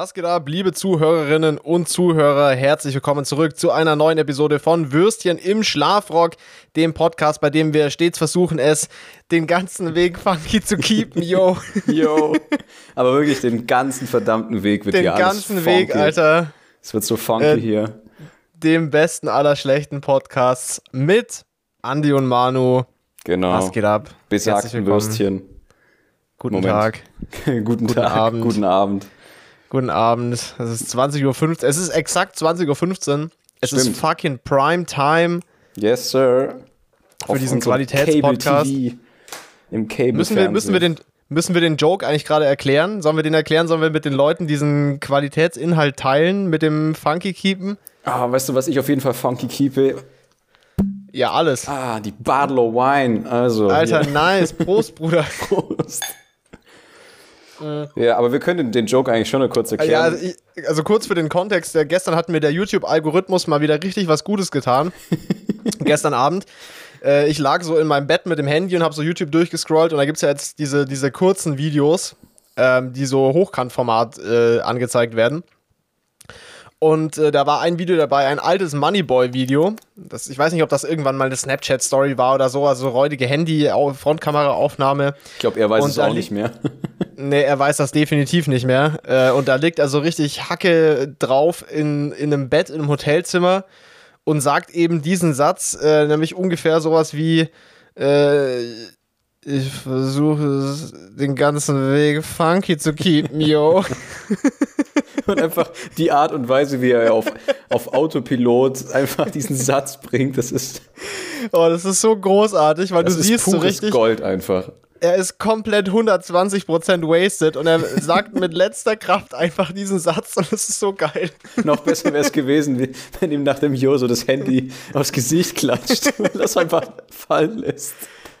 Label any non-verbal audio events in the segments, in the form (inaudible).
Was geht ab, liebe Zuhörerinnen und Zuhörer? Herzlich willkommen zurück zu einer neuen Episode von Würstchen im Schlafrock, dem Podcast, bei dem wir stets versuchen, es den ganzen Weg funky zu keepen, yo. (laughs) Yo. Aber wirklich den ganzen verdammten Weg wird Den hier alles ganzen. Weg, Alter. Es wird so funky Äh, hier. Dem besten aller schlechten Podcasts mit Andy und Manu. Genau. Was geht ab? Besagten. Würstchen. Guten Moment. Tag. (laughs) guten, Tag. Abend. Guten Abend. Guten Abend. Es ist 20.15 Uhr. Es ist exakt 20.15 Uhr. Es ist Stimmt. fucking Prime Time. Yes, sir. Für diesen unserem Qualitätspodcast. Im Cable Müssen wir, müssen, wir den, müssen wir den Joke eigentlich gerade erklären? Sollen wir den erklären? Sollen wir mit den Leuten diesen Qualitätsinhalt teilen? Mit dem Funky Keepen? Ah, weißt du, was ich auf jeden Fall funky keepe? Ja, alles. Ah, die Badlow Wine. Also. Alter, hier. nice. (laughs) Prost, Bruder. Prost. Ja, aber wir können den Joke eigentlich schon noch kurz erklären. Ja, also, ich, also kurz für den Kontext. Der, gestern hat mir der YouTube-Algorithmus mal wieder richtig was Gutes getan. (laughs) gestern Abend. Äh, ich lag so in meinem Bett mit dem Handy und habe so YouTube durchgescrollt und da gibt es ja jetzt diese, diese kurzen Videos, ähm, die so Hochkantformat äh, angezeigt werden. Und äh, da war ein Video dabei, ein altes Moneyboy-Video. Ich weiß nicht, ob das irgendwann mal eine Snapchat-Story war oder so, also räudige Handy-Frontkamera-Aufnahme. ich glaube, er weiß Und es auch nicht mehr. (laughs) Nee, er weiß das definitiv nicht mehr. Äh, und da liegt also richtig Hacke drauf in, in einem Bett, in einem Hotelzimmer und sagt eben diesen Satz, äh, nämlich ungefähr sowas wie, äh, ich versuche den ganzen Weg funky zu keepen, yo. (laughs) Und einfach die Art und Weise, wie er auf, auf Autopilot einfach diesen Satz bringt, das ist, oh, das ist so großartig, weil das du ist siehst so pures richtig, Gold einfach. Er ist komplett 120% wasted und er sagt mit (laughs) letzter Kraft einfach diesen Satz und es ist so geil. Noch besser wäre es gewesen, wenn ihm nach dem Jo so das Handy aufs Gesicht klatscht und das einfach fallen lässt.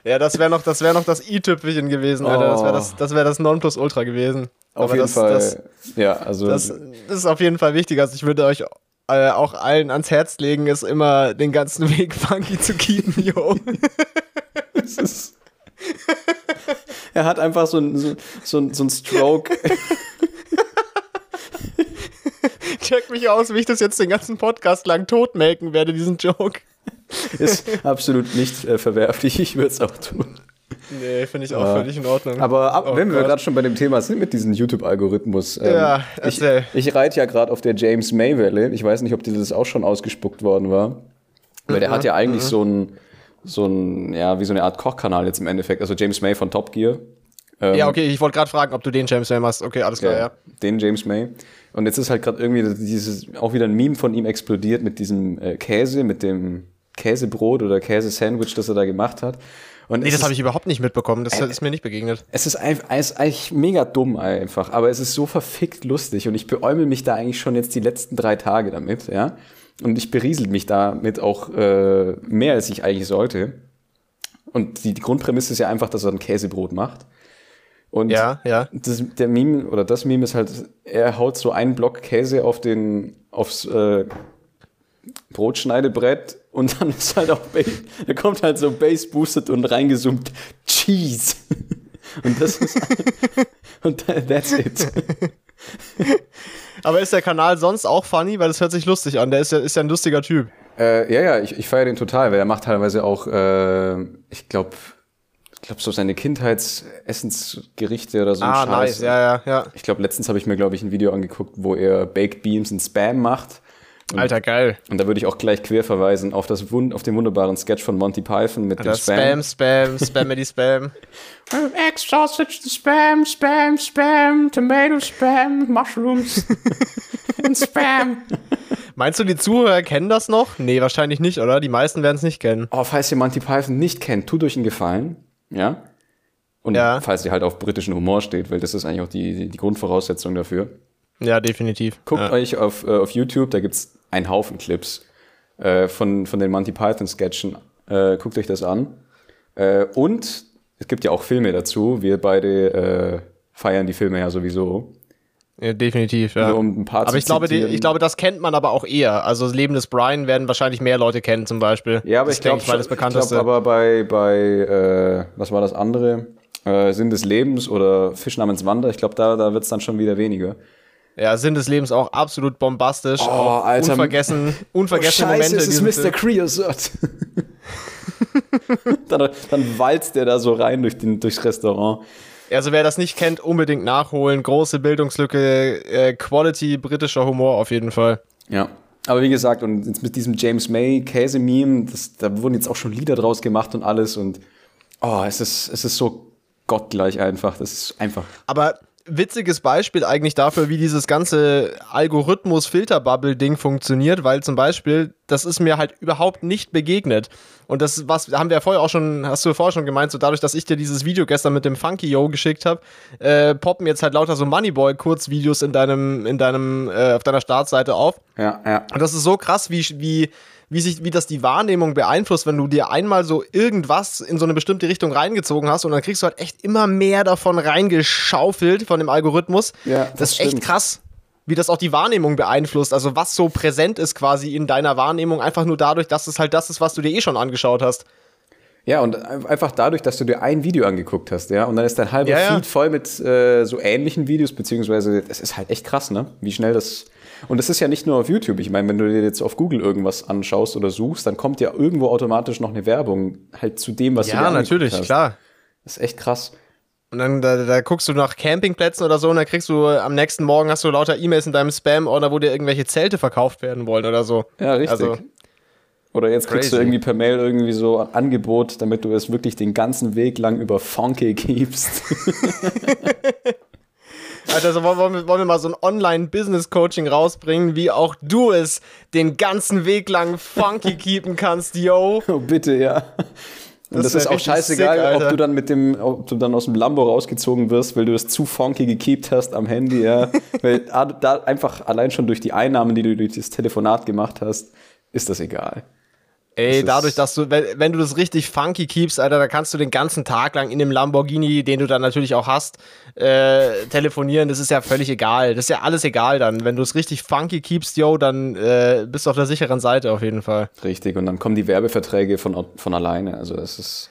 Ja, das wäre noch, das wär noch das i-Tüpfelchen gewesen, Alter. Das wäre das, das, wär das Nonplusultra gewesen. Auf Aber jeden das, Fall. Das, ja, also das, das ist auf jeden Fall wichtig. Also ich würde euch äh, auch allen ans Herz legen, es immer den ganzen Weg funky zu keepen, yo. (laughs) es ist, (laughs) er hat einfach so ein, so, so, ein- so ein Stroke. (laughs) Check mich aus, wie ich das jetzt den ganzen Podcast lang totmelken werde, diesen Joke. (laughs) Ist absolut nicht äh, verwerflich. Ich würde es auch tun. Nee, finde ich auch Ja. völlig in Ordnung. Aber ab, Oh wenn wir Gott. gerade schon bei dem Thema sind mit diesem YouTube-Algorithmus. ähm, Ja, ich, erzähl. ich reite ja gerade auf der James May-Welle. Ich weiß nicht, ob dir das auch schon ausgespuckt worden war. Weil der hat ja eigentlich so ein, so ein, ja, wie so eine Art Kochkanal jetzt im Endeffekt. Also James May von Top Gear. Ähm, ja, okay, ich wollte gerade fragen, ob du den James May machst. Okay, alles klar, ja. Ja, den James May. Und jetzt ist halt gerade irgendwie dieses, auch wieder ein Meme von ihm explodiert mit diesem äh, Käse, mit dem Käsebrot oder Käsesandwich, das er da gemacht hat. Und Nee, das habe ich überhaupt nicht mitbekommen. Das ist mir nicht begegnet. es ist, es ist eigentlich mega dumm einfach, aber es ist so verfickt lustig und ich beäumel mich da eigentlich schon jetzt die letzten drei Tage damit, ja. Und ich beriesel mich damit auch äh, mehr, als ich eigentlich sollte. Und die, die Grundprämisse ist ja einfach, dass er ein Käsebrot macht. Und Ja, ja. das, der Meme oder das Meme ist halt, er haut so einen Block Käse auf den, aufs äh, Brotschneidebrett und dann ist halt auch, da kommt halt so Bass boosted und reingezoomt Cheese. (laughs) Und das ist, und that's it. (laughs) Aber ist der Kanal sonst auch funny? Weil das hört sich lustig an. Der ist ja, ist ja ein lustiger Typ. Äh, ja, ja, ich, ich feiere den total, weil er macht teilweise auch, äh, ich glaube, ich glaube so seine Kindheitsessensgerichte oder so ein Ah, Scheiß. nice. Ja, ja, ja. Ich glaube, letztens habe ich mir, glaube ich, ein Video angeguckt, wo er Baked Beans in Spam macht. Alter, geil. Und da würde ich auch gleich quer verweisen auf, das Wund auf den wunderbaren Sketch von Monty Python mit Alter, dem Spam. Spam, Spam, Spammity (laughs) Spam. Egg sausage, Spam, Spam, Spam, Tomato Spam, Mushrooms (laughs) and Spam. Meinst du, die Zuhörer kennen das noch? Nee, wahrscheinlich nicht, oder? Die meisten werden es nicht kennen. Oh, falls ihr Monty Python nicht kennt, tut euch einen Gefallen. Ja? Und Ja. falls ihr halt auf britischen Humor steht, weil das ist eigentlich auch die, die Grundvoraussetzung dafür. Ja, definitiv. Guckt ja. euch auf, äh, auf YouTube, da gibt's einen Haufen Clips äh, von, von den Monty Python Sketchen. Äh, guckt euch das an. Äh, und es gibt ja auch Filme dazu. Wir beide äh, feiern die Filme ja sowieso. ja definitiv, ja. Nur um ein paar aber ich glaube, die, zitieren. ich glaube, das kennt man aber auch eher. Also das Leben des Brian werden wahrscheinlich mehr Leute kennen, zum Beispiel. Ja, aber das ich glaube, das ich glaub, bekannteste. aber bei, bei äh, was war das andere? Äh, Sinn des Lebens oder Fisch namens Wanda, ich glaube, da, da wird's dann schon wieder weniger. Ja, Sinn des Lebens auch absolut bombastisch. Oh, auch Alter. Unvergessen, unvergessene oh, Scheiße, Momente. es ist Mr. Creosote. (laughs) dann, dann walzt der da so rein durch den, durchs Restaurant. Also wer das nicht kennt, unbedingt nachholen. Große Bildungslücke, äh, Quality britischer Humor auf jeden Fall. Ja. Aber wie gesagt, und jetzt mit diesem James May Käse-Meme, das- da wurden jetzt auch schon Lieder draus gemacht und alles und oh, es ist, es ist so gottgleich einfach. Das ist einfach. Aber witziges Beispiel eigentlich dafür, wie dieses ganze Algorithmus-Filterbubble-Ding funktioniert, weil zum Beispiel, das ist mir halt überhaupt nicht begegnet. Und das, was haben wir ja vorher auch schon, hast du ja vorher schon gemeint, so dadurch, dass ich dir dieses Video gestern mit dem Funky Yo geschickt habe, äh, poppen jetzt halt lauter so Moneyboy-Kurzvideos in deinem, in deinem, äh, auf deiner Startseite auf. Ja, ja. Und das ist so krass, wie, wie, wie, sich, wie das die Wahrnehmung beeinflusst, wenn du dir einmal so irgendwas in so eine bestimmte Richtung reingezogen hast und dann kriegst du halt echt immer mehr davon reingeschaufelt von dem Algorithmus. Ja, das das ist echt stimmt. krass, wie das auch die Wahrnehmung beeinflusst. Also was so präsent ist quasi in deiner Wahrnehmung, einfach nur dadurch, dass es halt das ist, was du dir eh schon angeschaut hast. Ja, und ein- einfach dadurch, dass du dir ein Video angeguckt hast, ja, und dann ist dein halber Ja, ja. Feed voll mit äh, so ähnlichen Videos, beziehungsweise das ist halt echt krass, ne? Wie schnell das. Und das ist ja nicht nur auf YouTube. Ich meine, wenn du dir jetzt auf Google irgendwas anschaust oder suchst, dann kommt ja irgendwo automatisch noch eine Werbung halt zu dem, was du dir Ja, natürlich, hast. klar. Das ist echt krass. Und dann da, da guckst du nach Campingplätzen oder so und dann kriegst du am nächsten Morgen hast du lauter E-Mails in deinem Spam-Ordner, wo dir irgendwelche Zelte verkauft werden wollen oder so. Ja, richtig. Also, oder jetzt kriegst du irgendwie per Mail irgendwie so ein Angebot, damit du es wirklich den ganzen Weg lang über Funky gibst. (laughs) (laughs) Alter, so wollen, wir, wollen wir mal so ein Online-Business-Coaching rausbringen, wie auch du es den ganzen Weg lang funky keepen kannst, yo. (laughs) oh, bitte, ja. Und Das das, ist auch scheißegal, sick, ob du dann mit dem, ob du dann aus dem Lambo rausgezogen wirst, weil du es zu funky gekeept hast am Handy, ja. (laughs) weil da einfach allein schon durch die Einnahmen, die du durch das Telefonat gemacht hast, ist das egal. Ey, dadurch, dass du, wenn, wenn du das richtig funky keepst, Alter, da kannst du den ganzen Tag lang in dem Lamborghini, den du dann natürlich auch hast, äh, telefonieren. Das ist ja völlig egal. Das ist ja alles egal dann. Wenn du es richtig funky keepst, yo, dann äh, bist du auf der sicheren Seite auf jeden Fall. Richtig. Und dann kommen die Werbeverträge von, von alleine. Also das ist,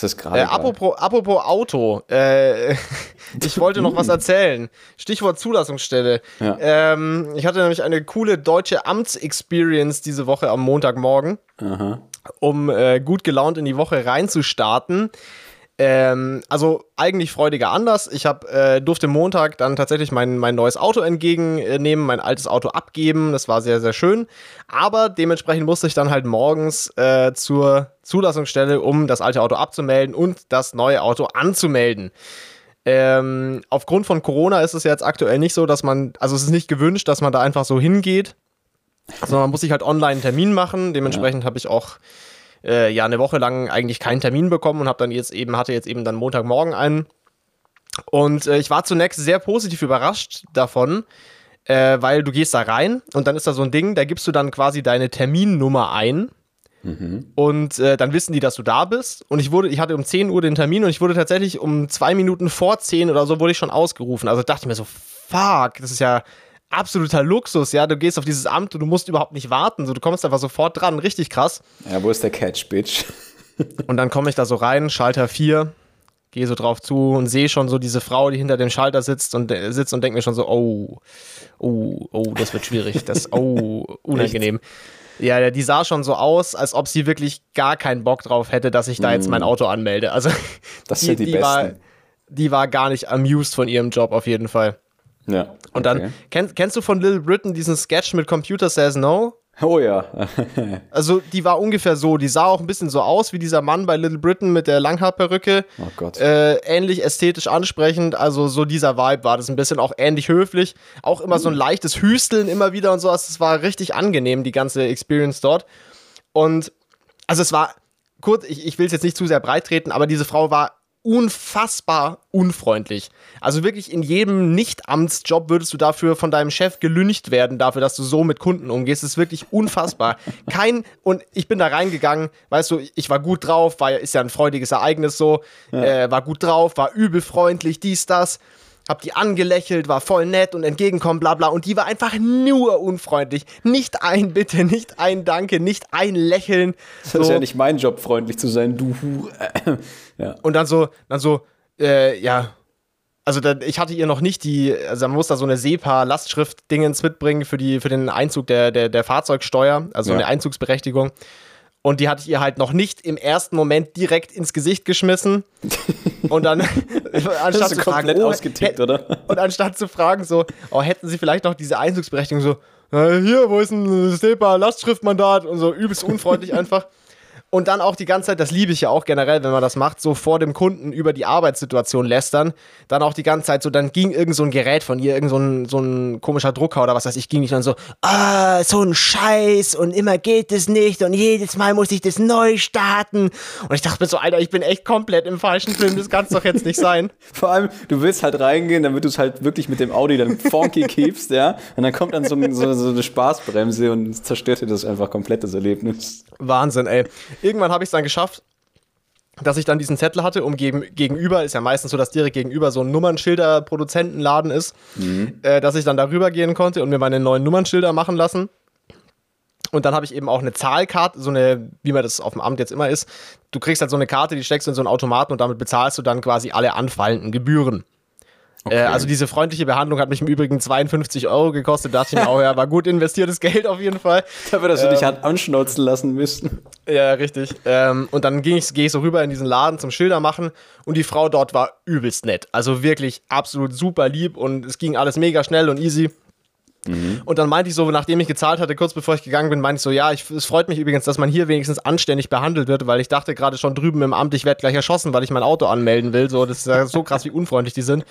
das ist gerade. Äh, apropos, apropos Auto, äh, (laughs) ich wollte noch was erzählen. Stichwort Zulassungsstelle. Ja. Ähm, ich hatte nämlich eine coole deutsche Amtsexperience diese Woche am Montagmorgen, Aha. um äh, gut gelaunt in die Woche reinzustarten. Ähm, also eigentlich freudiger Anlass. Ich hab, äh, durfte Montag dann tatsächlich mein, mein neues Auto entgegennehmen, mein altes Auto abgeben. Das war sehr, sehr schön. Aber dementsprechend musste ich dann halt morgens äh, zur Zulassungsstelle, um das alte Auto abzumelden und das neue Auto anzumelden. Ähm, aufgrund von Corona ist es jetzt aktuell nicht so, dass man, also es ist nicht gewünscht, dass man da einfach so hingeht, sondern man muss sich halt online einen Termin machen. Dementsprechend habe ich auch äh, ja eine Woche lang eigentlich keinen Termin bekommen und habe dann jetzt eben hatte jetzt eben dann Montagmorgen einen. Und äh, ich war zunächst sehr positiv überrascht davon, äh, weil du gehst da rein und dann ist da so ein Ding, da gibst du dann quasi deine Terminnummer ein. Und äh, dann wissen die, dass du da bist. Und ich wurde, ich hatte um 10 Uhr den Termin und ich wurde tatsächlich um zwei Minuten vor 10 oder so wurde ich schon ausgerufen. Also dachte ich mir so, fuck, das ist ja absoluter Luxus, ja. Du gehst auf dieses Amt und du musst überhaupt nicht warten. So, du kommst einfach sofort dran, richtig krass. Ja, wo ist der Catch, Bitch? (laughs) Und dann komme ich da so rein, Schalter 4, gehe so drauf zu und sehe schon so diese Frau, die hinter dem Schalter sitzt und äh, sitzt und denke mir schon so, oh, oh, oh, das wird schwierig, das, oh, (laughs) unangenehm. Ja, ja, die sah schon so aus, als ob sie wirklich gar keinen Bock drauf hätte, dass ich da jetzt mein Auto anmelde. Also, Das (laughs) sind die war, Besten. die war gar nicht amused von ihrem Job auf jeden Fall. Ja. Und dann, kennst, kennst du von Little Britain diesen Sketch mit Computer Says No? Oh ja. (laughs) Also, die war ungefähr so. Die sah auch ein bisschen so aus wie dieser Mann bei Little Britain mit der Langhaarperücke. Oh Gott. Äh, ähnlich ästhetisch ansprechend. Also, so dieser Vibe war das ein bisschen auch ähnlich höflich. Auch immer so ein leichtes Hüsteln immer wieder und so. Also, es war richtig angenehm, die ganze Experience dort. Und, also, es war kurz, ich, ich will es jetzt nicht zu sehr breit treten, aber diese Frau war unfassbar unfreundlich. Also wirklich in jedem Nicht-Amtsjob würdest du dafür von deinem Chef gelüncht werden, dafür, dass du so mit Kunden umgehst. Das ist wirklich unfassbar. Kein, und ich bin da reingegangen, weißt du, ich war gut drauf, war, ja- ist ja ein freudiges Ereignis so, äh, war gut drauf, war übel freundlich, dies, das. Hab die angelächelt, war voll nett und entgegenkommen, bla bla. Und die war einfach nur unfreundlich. Nicht ein Bitte, nicht ein Danke, nicht ein Lächeln. Das ist So. ja nicht mein Job, freundlich zu sein, du. Ja. Und dann so, dann so, äh, ja, also da, ich hatte ihr noch nicht die, also man muss da so eine SEPA-Lastschrift-Dingens mitbringen für, die, für den Einzug der, der, der Fahrzeugsteuer, also Ja. eine Einzugsberechtigung. Und die hatte ich ihr halt noch nicht im ersten Moment direkt ins Gesicht geschmissen. (laughs) Und dann, anstatt zu fragen, komplett oh, ausgetickt, oder? (laughs) Und anstatt zu fragen, so, oh, hätten sie vielleicht noch diese Einzugsberechtigung, so, äh, hier, wo ist ein SEPA-Lastschriftmandat? Und so übelst unfreundlich (laughs) einfach. Und dann auch die ganze Zeit, das liebe ich ja auch generell, wenn man das macht, so vor dem Kunden über die Arbeitssituation lästern. Dann auch die ganze Zeit so, dann ging irgend so ein Gerät von ihr, irgend so ein, so ein komischer Drucker oder was weiß ich, ging nicht dann so, ah, so ein Scheiß und immer geht es nicht und jedes Mal muss ich das neu starten. Und ich dachte mir so, Alter, ich bin echt komplett im falschen Film, das kann es doch jetzt nicht sein. (laughs) Vor allem, du willst halt reingehen, damit du es halt wirklich mit dem Audi dann funky (laughs) keepst, ja. Und dann kommt dann so, so, so eine Spaßbremse und zerstört dir das einfach komplett das Erlebnis. Wahnsinn, ey. Irgendwann habe ich es dann geschafft, dass ich dann diesen Zettel hatte, um gegen, gegenüber, ist ja meistens so, dass direkt gegenüber so ein Nummernschilder-Produzentenladen ist, äh, dass ich dann darüber gehen konnte und mir meine neuen Nummernschilder machen lassen. Und dann habe ich eben auch eine Zahlkarte, so eine, wie man das auf dem Amt jetzt immer ist. Du kriegst halt so eine Karte, die steckst du in so einen Automaten und damit bezahlst du dann quasi alle anfallenden Gebühren. Äh, also diese freundliche Behandlung hat mich im Übrigen 52 Euro gekostet. Dachte ich mir auch, ja, war gut investiertes (laughs) Geld auf jeden Fall. Da würdest du dich halt anschnauzen lassen müssen. Ja, richtig. Ähm, und dann ging ich, gehe ich so rüber in diesen Laden zum Schilder machen und die Frau dort war übelst nett. Also wirklich absolut super lieb und es ging alles mega schnell und easy. Und dann meinte ich so, nachdem ich gezahlt hatte, kurz bevor ich gegangen bin, meinte ich so, ja, ich, es freut mich übrigens, dass man hier wenigstens anständig behandelt wird, weil ich dachte gerade schon drüben im Amt, ich werde gleich erschossen, weil ich mein Auto anmelden will. So, das ist ja so krass, wie unfreundlich die sind.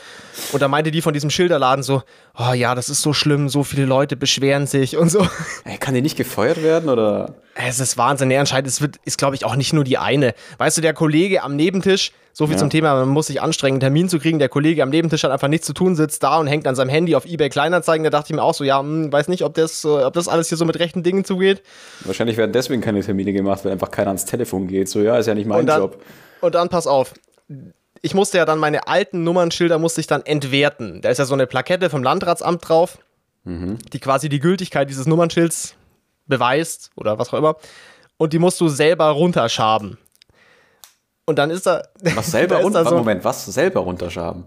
Und dann meinte die von diesem Schilderladen so, oh ja, das ist so schlimm, so viele Leute beschweren sich und so. Ey, kann die nicht gefeuert werden oder? Es ist Wahnsinn. Nee, anscheinend es wird, ist, glaube ich, auch nicht nur die eine. Weißt du, der Kollege am Nebentisch, so viel Ja. zum Thema, man muss sich anstrengen, einen Termin zu kriegen. Der Kollege am Nebentisch hat einfach nichts zu tun, sitzt da und hängt an seinem Handy auf eBay Kleinanzeigen. Da dachte ich mir auch so, ja, hm, weiß nicht, ob das, äh, ob das alles hier so mit rechten Dingen zugeht. Wahrscheinlich werden deswegen keine Termine gemacht, weil einfach keiner ans Telefon geht. So, ja, ist ja nicht mein Und dann, Job. und dann pass auf. Ich musste ja dann meine alten Nummernschilder musste ich dann entwerten. Da ist ja so eine Plakette vom Landratsamt drauf, die quasi die Gültigkeit dieses Nummernschilds beweist oder was auch immer. Und die musst du selber runterschaben. Und dann ist da. Was selber (laughs) da ist runter? da so, Moment, was? Selber runterschaben?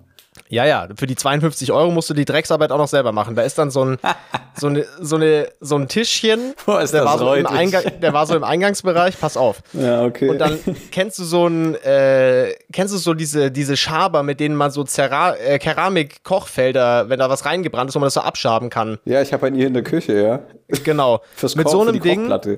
Ja, ja, für die 52 Euro musst du die Drecksarbeit auch noch selber machen. Da ist dann so ein, (laughs) so eine, so eine, so ein Tischchen. Boah, ist der, das war so im. Eingang, der war so im Eingangsbereich, pass auf. Ja, okay. Und dann kennst du so ein, äh, kennst du so diese, diese Schaber, mit denen man so Zera äh, Keramik-Kochfelder, wenn da was reingebrannt ist, wo man das so abschaben kann. ja, ich habe einen hier in der Küche, ja. Genau. Fürs mit Koch, so für einem die Ding, Kochplatte.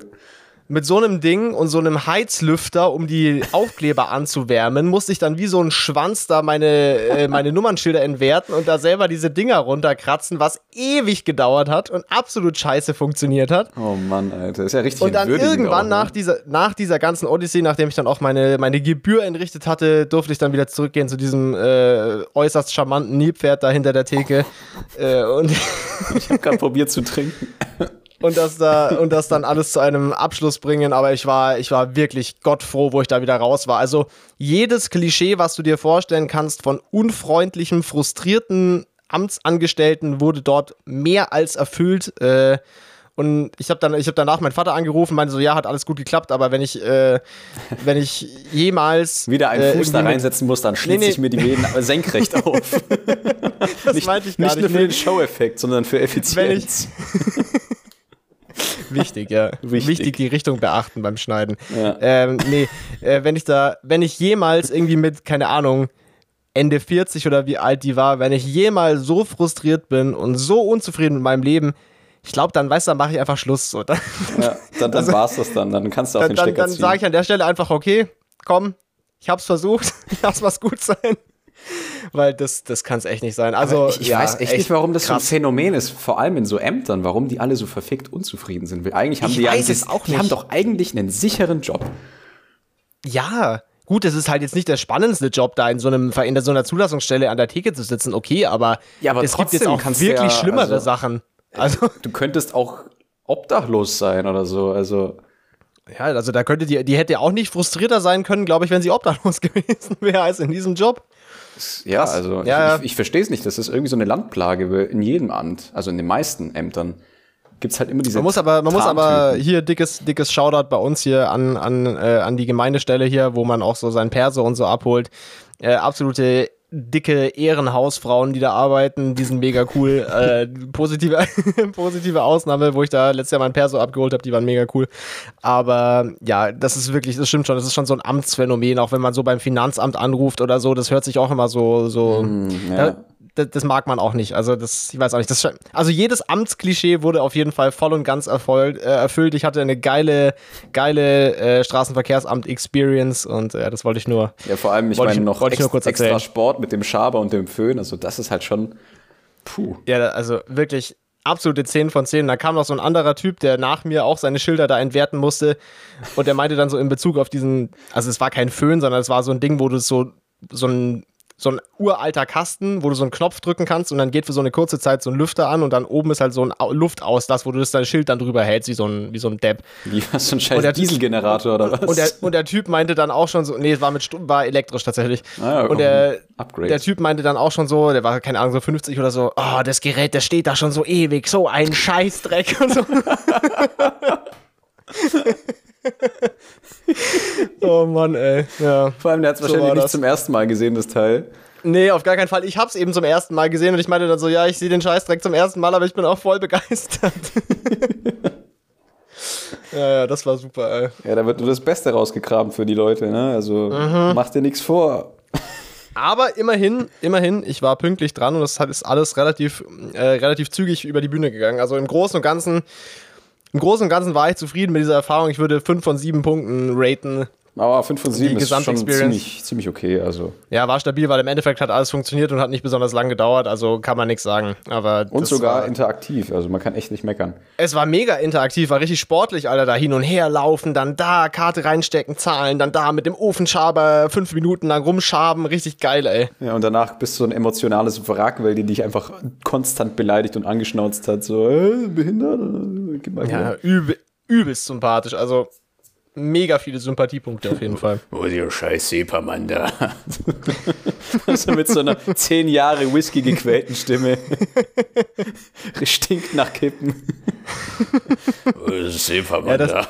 Mit so einem Ding und so einem Heizlüfter, um die Aufkleber anzuwärmen, musste ich dann wie so ein Schwanz da meine, äh, meine Nummernschilder entwerten und da selber diese Dinger runterkratzen, was ewig gedauert hat und absolut scheiße funktioniert hat. Oh Mann, Alter. Ist ja richtig Und dann irgendwann auch, nach, ne? dieser, nach dieser ganzen Odyssee, nachdem ich dann auch meine, meine Gebühr entrichtet hatte, durfte ich dann wieder zurückgehen zu diesem äh, äußerst charmanten Nilpferd da hinter der Theke. äh, und, (laughs) Ich habe gerade probiert zu trinken. Und, das da, und das dann alles zu einem Abschluss bringen. Aber ich war, ich war wirklich gottfroh, wo ich da wieder raus war. Also jedes Klischee, was du dir vorstellen kannst, von unfreundlichem, frustrierten Amtsangestellten wurde dort mehr als erfüllt. Äh, und ich habe dann, ich habe danach meinen Vater angerufen, meinte so, ja, hat alles gut geklappt, aber wenn ich, äh, wenn ich jemals (laughs) Wieder einen äh, Fuß da reinsetzen muss, dann schlitze Nee, nee. ich mir die Venen (laughs) senkrecht auf. das nicht meinte ich gar nicht nur nicht. für den Show-Effekt, sondern für Effizienz. (laughs) (laughs) Wichtig, ja. Wichtig. Wichtig. die Richtung beachten beim Schneiden. Ja. Ähm, nee, äh, wenn ich da, wenn ich jemals irgendwie mit, keine Ahnung, Ende 40 oder wie alt die war, wenn ich jemals so frustriert bin und so unzufrieden mit meinem Leben, ich glaube, dann, weißt du, dann mache ich einfach Schluss. So. (laughs) Dann, Ja, dann dann war's das dann. Dann kannst du auf Also dann, den dann, Stecker dann ziehen. sage ich an der Stelle einfach, okay, komm, ich hab's versucht, (laughs) lass was gut sein. Weil das, das kann es echt nicht sein. Also, ich, ich ja, weiß echt, nicht, warum das so ein krass. Phänomen ist, vor allem in so Ämtern, warum die alle so verfickt unzufrieden sind. Weil eigentlich haben Ich die ja es auch die haben doch eigentlich einen sicheren Job. Ja, gut, das ist halt jetzt nicht der spannendste Job, da in so, einem, in so einer Zulassungsstelle an der Theke zu sitzen, okay, aber, Ja, aber es gibt jetzt auch wirklich ja, schlimmere also- Sachen. Also, Du könntest auch obdachlos sein oder so. Also ja, also da könnte die, die hätte auch nicht frustrierter sein können, glaube ich, wenn sie obdachlos (laughs) gewesen wäre als in diesem Job. Ja, Krass. also Ja, ja. ich, ich, ich verstehe es nicht. Das ist irgendwie so eine Landplage in jedem Amt, also in den meisten Ämtern gibt's halt immer diese. Man muss aber, man muss aber hier dickes, dickes Shoutout bei uns hier an, an, äh, an die Gemeindestelle hier, wo man auch so sein Perso und so abholt. Äh, absolute dicke Ehrenhausfrauen, die da arbeiten, die sind mega cool. (laughs) äh, positive, (laughs) positive Ausnahme, wo ich da letztes Jahr mein Perso abgeholt habe, die waren mega cool. Aber ja, das ist wirklich, das stimmt schon, das ist schon so ein Amtsphänomen, auch wenn man so beim Finanzamt anruft oder so, das hört sich auch immer so, so. Mm, ja. da, das, das, mag man auch nicht. Also, das, ich weiß auch nicht. Das, also, jedes Amtsklischee wurde auf jeden Fall voll und ganz erfolgt, äh, erfüllt. Ich hatte eine geile, geile äh, Straßenverkehrsamt-Experience und äh, das wollte ich nur. Ja, vor allem, ich meine, noch ex nur kurz extra Sport mit dem Schaber und dem Föhn. Also, das ist halt schon. Puh. Ja, also wirklich absolute 10 von 10. Da kam noch so ein anderer Typ, der nach mir auch seine Schilder da entwerten musste. Und der meinte dann so in Bezug auf diesen, also es war kein Föhn, sondern es war so ein Ding, wo du so, so ein so ein uralter Kasten, wo du so einen Knopf drücken kannst und dann geht für so eine kurze Zeit so ein Lüfter an und dann oben ist halt so ein Luftauslass, wo du das dein Schild dann drüber hältst, wie so ein, wie so ein Depp. Wie hast du ein scheiß der, Dieselgenerator oder was? Und der, und der Typ meinte dann auch schon so, nee, es war mit war elektrisch tatsächlich. Ah, ja, und der, der Typ meinte dann auch schon so, der war keine Ahnung, so 50 oder so, oh, das Gerät, das steht da schon so ewig, so ein Scheißdreck und so. (laughs) (laughs) (laughs) oh Mann, ey. Ja. Vor allem, der hat es so wahrscheinlich nicht zum ersten Mal gesehen, das Teil. Nee, auf gar keinen Fall. Ich hab's eben zum ersten Mal gesehen und ich meinte dann so, ja, ich sehe den Scheißdreck zum ersten Mal, aber ich bin auch voll begeistert. (laughs) ja, ja, das war super, ey. Ja, da wird nur das Beste rausgegraben für die Leute, ne? Also mhm. mach dir nichts vor. Aber immerhin, immerhin, ich war pünktlich dran und das ist alles relativ, äh, relativ zügig über die Bühne gegangen. Also im Großen und Ganzen im Großen und Ganzen war ich zufrieden mit dieser Erfahrung. Ich würde 5 von 7 Punkten raten. Aber 5 von 7 ist schon ziemlich, ziemlich okay. Also. Ja, war stabil, weil im Endeffekt hat alles funktioniert und hat nicht besonders lang gedauert, also kann man nichts sagen. Aber und sogar war, interaktiv, also man kann echt nicht meckern. Es war mega interaktiv, war richtig sportlich, Alter, da hin und her laufen, dann da Karte reinstecken, zahlen, dann da mit dem Ofenschaber fünf Minuten lang rumschaben, richtig geil, ey. Ja, und danach bist du so ein emotionales Wrack, weil die dich einfach konstant beleidigt und angeschnauzt hat, so, äh, behindert, gib mal Ja, übel, übelst sympathisch, also mega viele Sympathiepunkte auf jeden Fall. Oh, der scheiß Seepermann da. (laughs) also mit so einer zehn Jahre Whisky gequälten Stimme. (laughs) Stinkt nach Kippen. oh, Seepermann ja, da.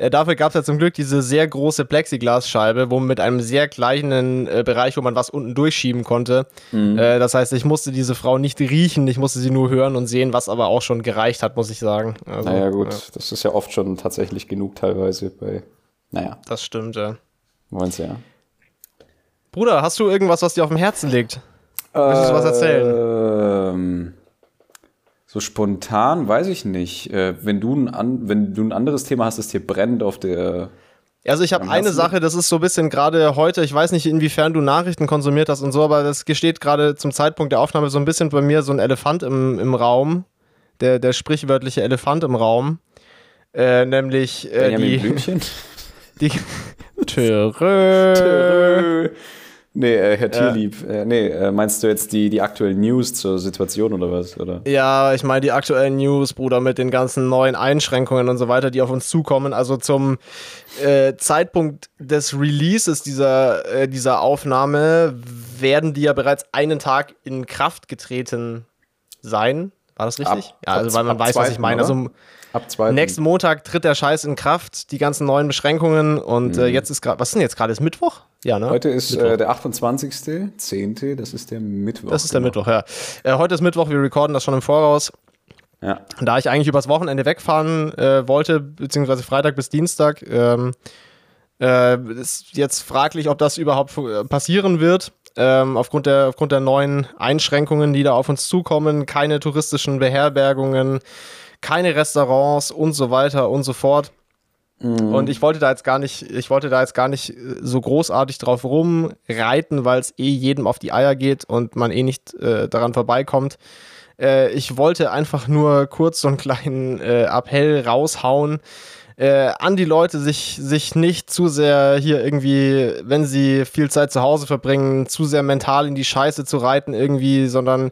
Äh, dafür gab es ja zum Glück diese sehr große Plexiglasscheibe, wo mit einem sehr kleinen äh, Bereich, wo man was unten durchschieben konnte. Mhm. Äh, das heißt, ich musste diese Frau nicht riechen, ich musste sie nur hören und sehen, was aber auch schon gereicht hat, muss ich sagen. Also, naja, gut, ja. das ist ja oft schon tatsächlich genug teilweise bei. Naja. Das stimmt, ja. Wollen's ja. Bruder, hast du irgendwas, was dir auf dem Herzen liegt? Willst du was erzählen? Ähm. So spontan weiß ich nicht. Äh, wenn, du ein wenn du ein anderes Thema hast, das dir brennt auf der. Also ich habe eine Sache, das ist so ein bisschen gerade heute, ich weiß nicht, inwiefern du Nachrichten konsumiert hast und so, aber das gesteht gerade zum Zeitpunkt der Aufnahme so ein bisschen bei mir so ein Elefant im, im Raum. Der, der sprichwörtliche Elefant im Raum. Äh, nämlich äh, die. Blümchen? (laughs) Die. (laughs) Törö. Törö. Nee, äh, Herr Tierlieb. Ja. Äh, nee, äh, meinst du jetzt die, die aktuellen News zur Situation oder was? Oder? Ja, ich meine die aktuellen News, Bruder, mit den ganzen neuen Einschränkungen und so weiter, die auf uns zukommen. Also zum äh, Zeitpunkt des Releases dieser, äh, dieser Aufnahme werden die ja bereits einen Tag in Kraft getreten sein. War das richtig? Ab, ja, also weil man weiß, was ich meine. Oder? Also Ab zwei. Nächsten Montag tritt der Scheiß in Kraft, die ganzen neuen Beschränkungen und äh, mhm. äh, jetzt ist gerade, was ist denn jetzt gerade? Ist Mittwoch? Ja, ne? Heute ist äh, der 28. 10. Das ist der Mittwoch. Das ist der genau. Mittwoch, ja. Äh, heute ist Mittwoch, wir recorden das schon im Voraus. Ja. Da ich eigentlich übers Wochenende wegfahren äh, wollte, beziehungsweise Freitag bis Dienstag, ähm, äh, ist jetzt fraglich, ob das überhaupt passieren wird. Ähm, aufgrund, der, aufgrund der neuen Einschränkungen, die da auf uns zukommen, keine touristischen Beherbergungen, keine Restaurants und so weiter und so fort. Mhm. Und ich wollte da jetzt gar nicht, ich wollte da jetzt gar nicht äh, so großartig drauf rumreiten, weil es eh jedem auf die Eier geht und man eh nicht äh, daran vorbeikommt. Äh, ich wollte einfach nur kurz so einen kleinen äh, Appell raushauen. Äh, an die Leute, sich, sich nicht zu sehr hier irgendwie, wenn sie viel Zeit zu Hause verbringen, zu sehr mental in die Scheiße zu reiten irgendwie, sondern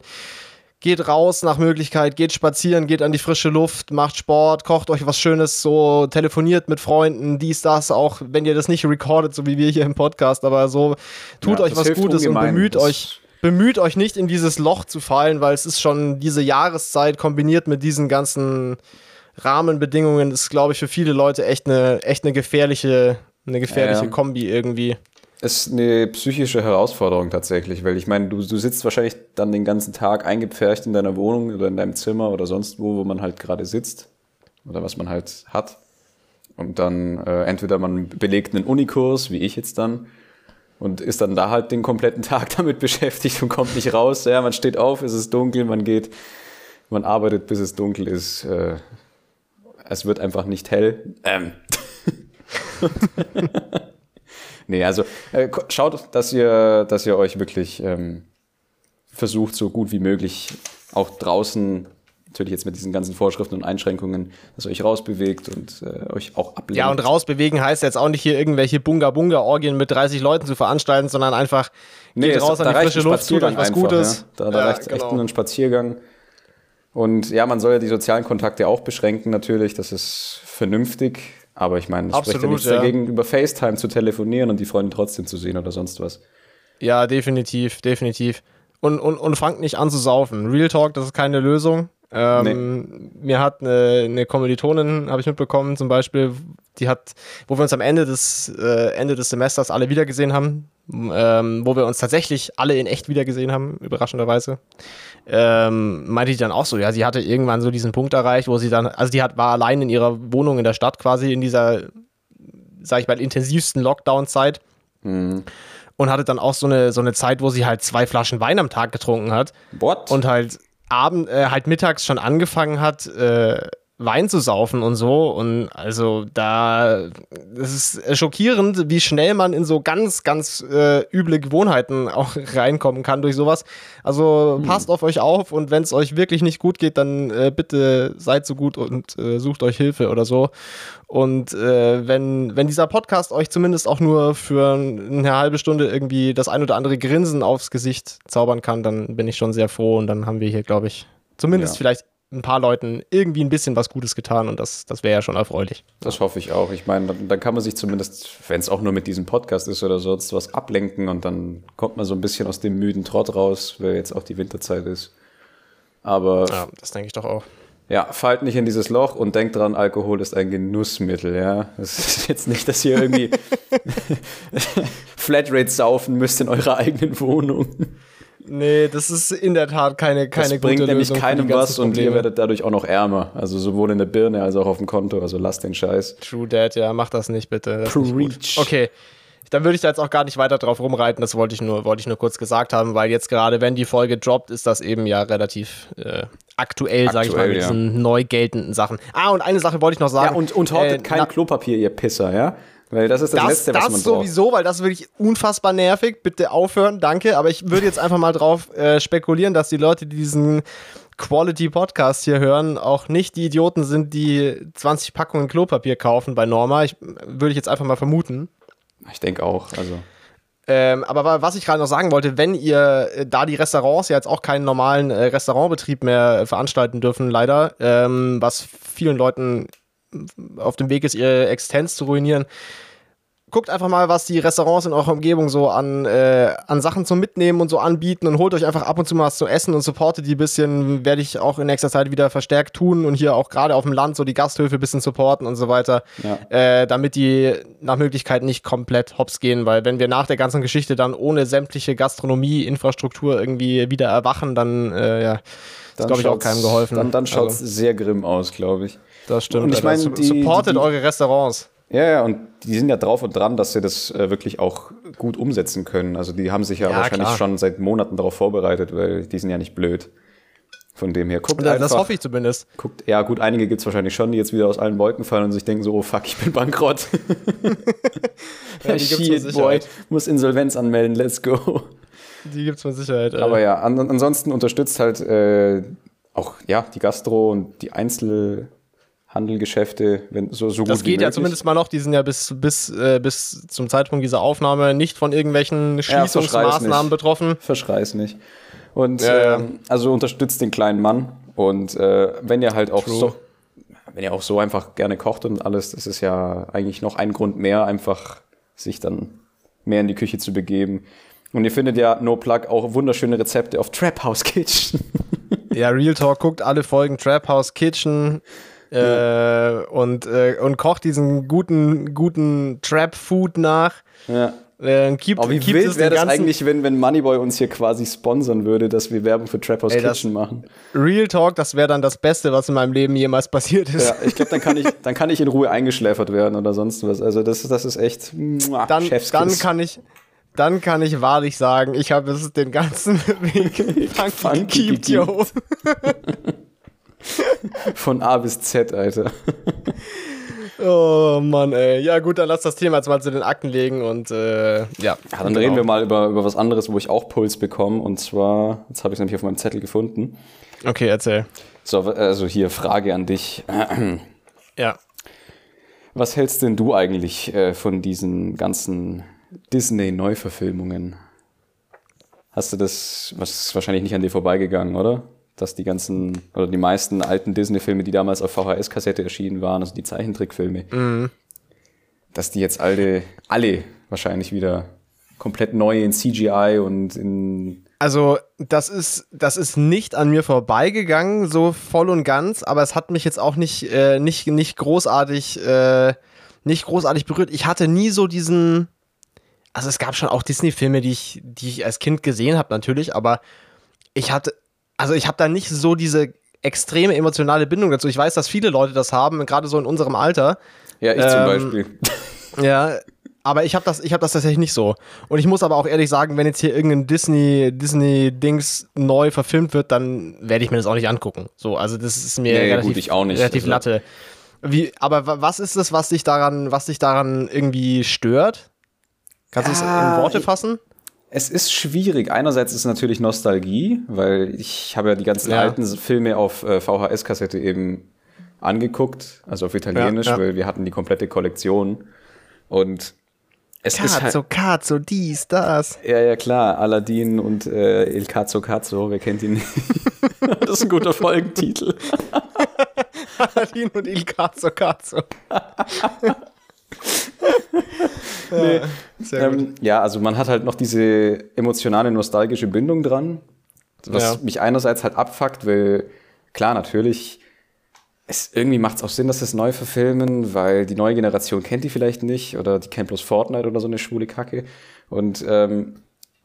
geht raus nach Möglichkeit, geht spazieren, geht an die frische Luft, macht Sport, kocht euch was Schönes, so telefoniert mit Freunden, dies, das, auch wenn ihr das nicht recordet, so wie wir hier im Podcast, aber so tut ja, euch was Gutes ungemein. und bemüht das euch. Bemüht euch nicht in dieses Loch zu fallen, weil es ist schon diese Jahreszeit kombiniert mit diesen ganzen Rahmenbedingungen, ist, glaube ich, für viele Leute echt eine, echt eine gefährliche, eine gefährliche ja, ja. Kombi irgendwie. Ist eine psychische Herausforderung tatsächlich, weil ich meine, du, du sitzt wahrscheinlich dann den ganzen Tag eingepfercht in deiner Wohnung oder in deinem Zimmer oder sonst wo, wo man halt gerade sitzt oder was man halt hat. Und dann äh, entweder man belegt einen Unikurs, wie ich jetzt dann, und ist dann da halt den kompletten (laughs) Tag damit beschäftigt und kommt nicht raus. Ja, man steht auf, es ist dunkel, man geht, man arbeitet, bis es dunkel ist. Äh, es wird einfach nicht hell. Ähm. (laughs) (laughs) nee, also äh, schaut, dass ihr, dass ihr euch wirklich ähm, versucht, so gut wie möglich auch draußen natürlich jetzt mit diesen ganzen Vorschriften und Einschränkungen, dass ihr euch rausbewegt und äh, euch auch ablenkt. Ja, und rausbewegen heißt jetzt auch nicht hier irgendwelche Bunga-Bunga-Orgien mit 30 Leuten zu veranstalten, sondern einfach nee, geht raus an die frische Luft, tut euch was einfach, Gutes. Ja. Da, da Ja, reicht echt genau. nur ein Spaziergang. Und ja, man soll ja die sozialen Kontakte auch beschränken natürlich, das ist vernünftig. Aber ich meine, es spricht ja nichts ja. dagegen, über FaceTime zu telefonieren und die Freunde trotzdem zu sehen oder sonst was. Ja, definitiv, definitiv. Und, und, und fangt nicht an zu saufen. Real Talk, das ist keine Lösung. Ähm, Mir hat eine, eine Kommilitonin, habe ich mitbekommen, zum Beispiel, die hat, wo wir uns am Ende des, äh, Ende des Semesters alle wiedergesehen haben, ähm, wo wir uns tatsächlich alle in echt wiedergesehen haben, überraschenderweise, ähm, meinte die dann auch so, ja, sie hatte irgendwann so diesen Punkt erreicht, wo sie dann, also die hat, war allein in ihrer Wohnung in der Stadt quasi in dieser, sag ich mal, intensivsten Lockdown-Zeit und hatte dann auch so eine, so eine Zeit, wo sie halt zwei Flaschen Wein am Tag getrunken hat What? und halt abend, äh, halt mittags schon angefangen hat, äh, Wein zu saufen und so. Und also da, es ist schockierend, wie schnell man in so ganz, ganz äh, üble Gewohnheiten (laughs) auch reinkommen kann durch sowas. Also passt auf euch auf und wenn es euch wirklich nicht gut geht, dann äh, bitte seid so gut und äh, sucht euch Hilfe oder so. Und äh, wenn, wenn dieser Podcast euch zumindest auch nur für eine halbe Stunde irgendwie das ein oder andere Grinsen aufs Gesicht zaubern kann, dann bin ich schon sehr froh. Und dann haben wir hier, glaube ich, zumindest Ja. vielleicht ein paar Leuten irgendwie ein bisschen was Gutes getan. Und das, das wäre ja schon erfreulich. Das hoffe ich auch. Ich meine, dann, dann kann man sich zumindest, wenn es auch nur mit diesem Podcast ist oder sonst was, ablenken und dann kommt man so ein bisschen aus dem müden Trott raus, weil jetzt auch die Winterzeit ist. Aber Ja, das denke ich doch auch. ja, fallt nicht in dieses Loch und denkt dran, Alkohol ist ein Genussmittel, ja. Es ist (laughs) jetzt nicht, dass ihr irgendwie (laughs) (laughs) Flatrate saufen müsst in eurer eigenen Wohnung. Nee, das ist in der Tat keine, keine Das bringt nämlich Lösung keinem was und ihr werdet dadurch auch noch ärmer. Also sowohl in der Birne als auch auf dem Konto. Also lasst den Scheiß. True Dad, ja, mach das nicht bitte. Das. Preach. Okay. Dann würde ich da jetzt auch gar nicht weiter drauf rumreiten, das wollte ich nur, wollte ich nur kurz gesagt haben, weil jetzt gerade, wenn die Folge droppt, ist das eben ja relativ äh, aktuell, sage ich mal, Aktuell, mit ja. diesen neu geltenden Sachen. Ah, und eine Sache wollte ich noch sagen. Ja, und, und hortet Äh, kein Klopapier, ihr Pisser, ja? Weil das ist das, das, Letzte, was das man braucht. sowieso, weil das ist wirklich unfassbar nervig. Bitte aufhören, danke. Aber ich würde jetzt einfach mal drauf äh, spekulieren, dass die Leute, die diesen Quality-Podcast hier hören, auch nicht die Idioten sind, die 20 Packungen Klopapier kaufen bei Norma. Ich, würde ich jetzt einfach mal vermuten. Ich denke auch. Also. Ähm, aber wa- was ich gerade noch sagen wollte, wenn ihr, äh, da die Restaurants ja jetzt auch keinen normalen äh, Restaurantbetrieb mehr äh, veranstalten dürfen, leider, ähm, was vielen Leuten auf dem Weg ist, ihre Existenz zu ruinieren, guckt einfach mal, was die Restaurants in eurer Umgebung so an, äh, an Sachen zum Mitnehmen und so anbieten und holt euch einfach ab und zu mal was zu essen und supportet die ein bisschen. Werde ich auch in nächster Zeit wieder verstärkt tun und hier auch gerade auf dem Land so die Gasthöfe ein bisschen supporten und so weiter, Ja. äh, damit die nach Möglichkeit nicht komplett hops gehen, weil wenn wir nach der ganzen Geschichte dann ohne sämtliche Gastronomie-Infrastruktur irgendwie wieder erwachen, dann äh, ja, ist glaube ich auch keinem geholfen. Dann, dann schaut es Also, sehr grimm aus, glaube ich. Das stimmt. Und ich meine, die- supportet die- die- eure Restaurants. Ja, ja, und die sind ja drauf und dran, dass sie das äh, wirklich auch gut umsetzen können. Also die haben sich ja, Ja, wahrscheinlich klar. schon seit Monaten darauf vorbereitet, weil die sind ja nicht blöd. Von dem her, guckt Das, einfach. das hoffe ich zumindest. Guckt, ja gut, einige gibt es wahrscheinlich schon, die jetzt wieder aus allen Wolken fallen und sich denken so, oh fuck, ich bin bankrott. (laughs) (laughs) Ja, die gibt's Shit, boy, muss Insolvenz anmelden, let's go. Die gibt es mit Sicherheit. äh. Aber ja, an, ansonsten unterstützt halt äh, auch ja, die Gastro und die Einzelhandelgeschäfte, wenn so, so gut Das geht ja zumindest mal noch. Die sind ja bis, bis, äh, bis zum Zeitpunkt dieser Aufnahme nicht von irgendwelchen Schließungsmaßnahmen nicht. betroffen. Verschrei's nicht. Und Ja, ja. ähm, also unterstützt den kleinen Mann. Und äh, wenn ihr halt auch True. so, wenn ihr auch so einfach gerne kocht und alles, das ist ja eigentlich noch ein Grund mehr, einfach sich dann mehr in die Küche zu begeben. Und ihr findet ja No Plug auch wunderschöne Rezepte auf Trap House Kitchen. Ja, Real Talk guckt alle Folgen Trap House Kitchen äh, und, äh, und kocht diesen guten, guten Trap-Food nach. ja. Äh, keep, Aber wie keep wild wäre das eigentlich, wenn, wenn Moneyboy uns hier quasi sponsern würde, dass wir Werbung für Trap House Ey, Kitchen machen? Real Talk, das wäre dann das Beste, was in meinem Leben jemals passiert ist. Ja, ich glaube, dann kann ich, dann kann ich in Ruhe eingeschläfert werden oder sonst was. Also das, das ist echt muah, dann, dann kann ich. Dann kann ich wahrlich sagen, ich habe es den ganzen (laughs) Weg funky Funky keep, gekeept. yo. (laughs) (laughs) von A bis Z, Alter. Oh Mann, ey. Ja, gut, dann lass das Thema jetzt mal zu den Akten legen und äh, ja. Ja, dann reden wir mal über, über was anderes, wo ich auch Puls bekomme. Und zwar, jetzt habe ich es nämlich auf meinem Zettel gefunden. Okay, erzähl. So, also hier Frage an dich. Ja. Was hältst denn du eigentlich äh, von diesen ganzen Disney-Neuverfilmungen? Hast du das, was ist wahrscheinlich nicht an dir vorbeigegangen, oder? Dass die ganzen, oder die meisten alten Disney-Filme, die damals auf VHS-Kassette erschienen waren, also die Zeichentrickfilme, dass die jetzt alle, alle wahrscheinlich wieder komplett neu in CGI und in Also, das ist, das ist nicht an mir vorbeigegangen, so voll und ganz, aber es hat mich jetzt auch nicht, äh, nicht, nicht großartig, äh, nicht großartig berührt. Ich hatte nie so diesen. Also es gab schon auch Disney-Filme, die ich, die ich als Kind gesehen habe, natürlich, aber ich hatte, also ich habe da nicht so diese extreme emotionale Bindung dazu. Ich weiß, dass viele Leute das haben, gerade so in unserem Alter. Ja, ich zum Ähm, Beispiel. (laughs) Ja, aber ich habe das, ich habe das tatsächlich nicht so. Und ich muss aber auch ehrlich sagen, wenn jetzt hier irgendein Disney, Disney-Dings neu verfilmt wird, dann werde ich mir das auch nicht angucken. So, also das ist mir Ja, ja, relativ, gut, ich auch nicht. relativ Also- Latte. Wie, aber wa- was ist es, was dich daran, was dich daran irgendwie stört? Kannst du es Ja, in Worte ich- fassen? Es ist schwierig. Einerseits ist es natürlich Nostalgie, weil ich habe ja die ganzen Ja. alten Filme auf äh, VHS-Kassette eben angeguckt, also auf Italienisch, Ja, ja. weil wir hatten die komplette Kollektion. Und es ist halt, Cazzo, Cazzo, dies, das. ja, ja klar, Aladdin und äh, Il Cazzo Cazzo, wer kennt ihn nicht? (laughs) das ist ein guter Folgentitel. (laughs) Aladdin und Il Cazzo, Cazzo. (laughs) (laughs) nee. Ähm, ja, also man hat halt noch diese emotionale, nostalgische Bindung dran, was Ja. mich einerseits halt abfuckt, weil klar, natürlich, es irgendwie macht es auch Sinn, dass das neu verfilmen, weil die neue Generation kennt die vielleicht nicht oder die kennt bloß Fortnite oder so eine schwule Kacke und ähm,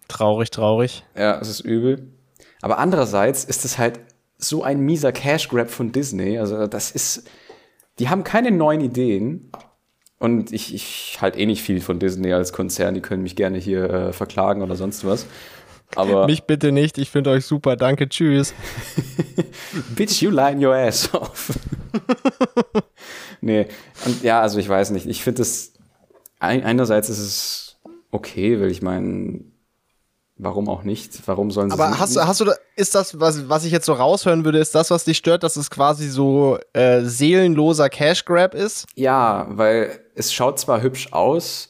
Traurig, traurig. ja, es ist übel. Aber andererseits ist es halt so ein mieser Cash Grab von Disney. Also das ist, die haben keine neuen Ideen. Und ich, ich halte eh nicht viel von Disney als Konzern. Die können mich gerne hier äh, verklagen oder sonst was. Aber Mich bitte nicht, ich finde euch super, danke, tschüss. (laughs) bitch, you line your ass off. nee, und ja, also ich weiß nicht. Ich finde es, ein, einerseits ist es okay, weil ich meine, warum auch nicht? Warum sollen sie Aber hast, du- hast du, da, ist das, was, was ich jetzt so raushören würde, ist das, was dich stört, dass es quasi so äh, seelenloser Cash Grab ist? Ja, weil es schaut zwar hübsch aus,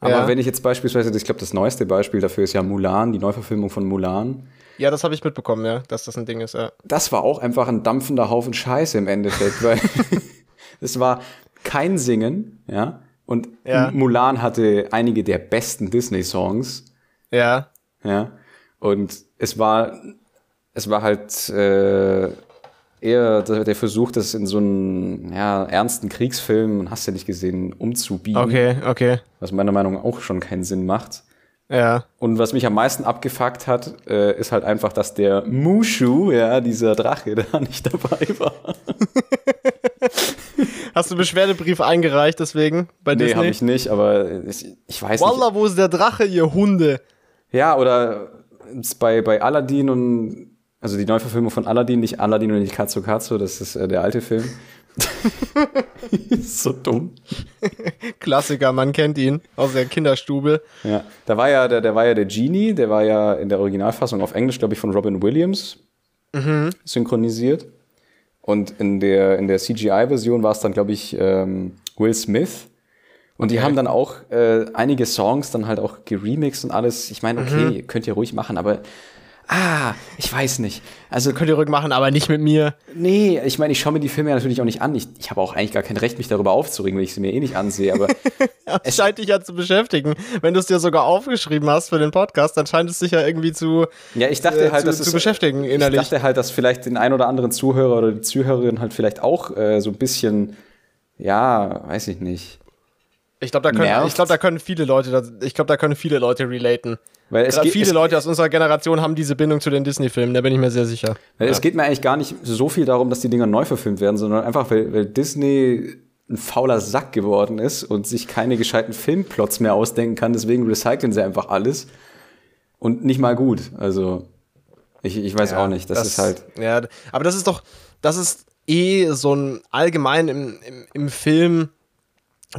aber Ja. wenn ich jetzt beispielsweise, ich glaube, das neueste Beispiel dafür ist ja Mulan, die Neuverfilmung von Mulan. Ja, das habe ich mitbekommen, ja, dass das ein Ding ist, ja. Das war auch einfach ein dampfender Haufen Scheiße im Endeffekt, weil (laughs) es war kein Singen, ja. Und Ja. Mulan hatte einige der besten Disney-Songs, Ja. Ja. Und es war, es war halt äh, eher der, Versuch, das in so einen ja, ernsten Kriegsfilm, hast du ja nicht gesehen, umzubiegen. Okay, okay. was meiner Meinung nach auch schon keinen Sinn macht. Ja. Und was mich am meisten abgefuckt hat, äh, ist halt einfach, dass der Mushu, ja, dieser Drache, (laughs) da nicht dabei war. (laughs) Hast du einen Beschwerdebrief eingereicht deswegen bei Nee, Disney? habe ich nicht, aber ich, ich weiß nicht. Wallah, wo ist der Drache, ihr Hunde? Ja, oder bei, bei Aladdin und, also die Neuverfilmung von Aladdin, nicht Aladdin und nicht Katsu Katsu, das ist äh, der alte Film. (laughs) ist so dumm. Klassiker, man kennt ihn aus der Kinderstube. Ja, da war ja der, der war ja der Genie, der war ja in der Originalfassung auf Englisch, glaube ich, von Robin Williams synchronisiert. Und in der, in der CGI-Version war es dann, glaube ich, ähm, Will Smith. Und die Okay. haben dann auch äh, einige Songs dann halt auch geremixed und alles. Ich meine, okay, könnt ihr ruhig machen, aber ah, ich weiß nicht. Also Könnt ihr ruhig machen, aber nicht mit mir. Nee, ich meine, ich schaue mir die Filme ja natürlich auch nicht an. Ich, ich habe auch eigentlich gar kein Recht, mich darüber aufzuregen, weil ich sie mir eh nicht ansehe. Aber (laughs) Es scheint dich ja zu beschäftigen. Wenn du es dir sogar aufgeschrieben hast für den Podcast, dann scheint es dich ja irgendwie zu, ja, ich dachte äh, halt, zu, das zu ist, beschäftigen ich innerlich. dachte halt, dass vielleicht den ein oder anderen Zuhörer oder die Zuhörerin halt vielleicht auch äh, so ein bisschen, ja, weiß ich nicht, Ich glaube, da, können, ich da können viele Leute, ich glaube, da können viele Leute relaten. Weil es geht, viele es Leute aus unserer Generation haben diese Bindung zu den Disney-Filmen, da bin ich mir sehr sicher. Weil ja. Es geht mir eigentlich gar nicht so viel darum, dass die Dinger neu verfilmt werden, sondern einfach, weil, weil Disney ein fauler Sack geworden ist und sich keine gescheiten Filmplots mehr ausdenken kann. Deswegen recyceln sie einfach alles. Und nicht mal gut. Also, ich, ich weiß ja, auch nicht. Das, das, ist halt. Ja, aber das ist doch, das ist eh so ein allgemein im, im, im Film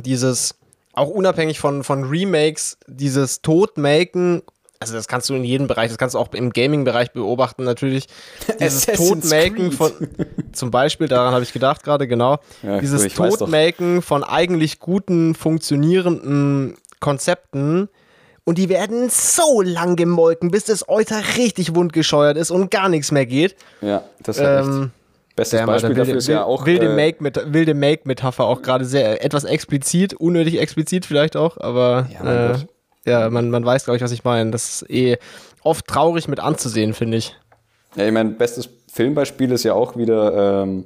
dieses, auch unabhängig von, von Remakes, dieses Todmaken also das kannst du in jedem Bereich, das kannst du auch im Gaming-Bereich beobachten, natürlich. (laughs) Dieses Todmaken von, zum Beispiel, daran habe ich gedacht gerade, genau. Ja, dieses Todmaken von eigentlich guten, funktionierenden Konzepten. Und die werden so lang gemolken, bis das Euter richtig wundgescheuert ist und gar nichts mehr geht. Ja, das ist ähm, Bestes der, Beispiel dafür ist ja auch. Wilde äh, Make-Metapher Make auch gerade sehr etwas explizit, unnötig explizit vielleicht auch, aber. Ja, äh, ja, man, man weiß, glaube ich, was ich meine. Das ist eh oft traurig mit anzusehen, finde ich. Ja, ich meine, bestes Filmbeispiel ist ja auch wieder ähm,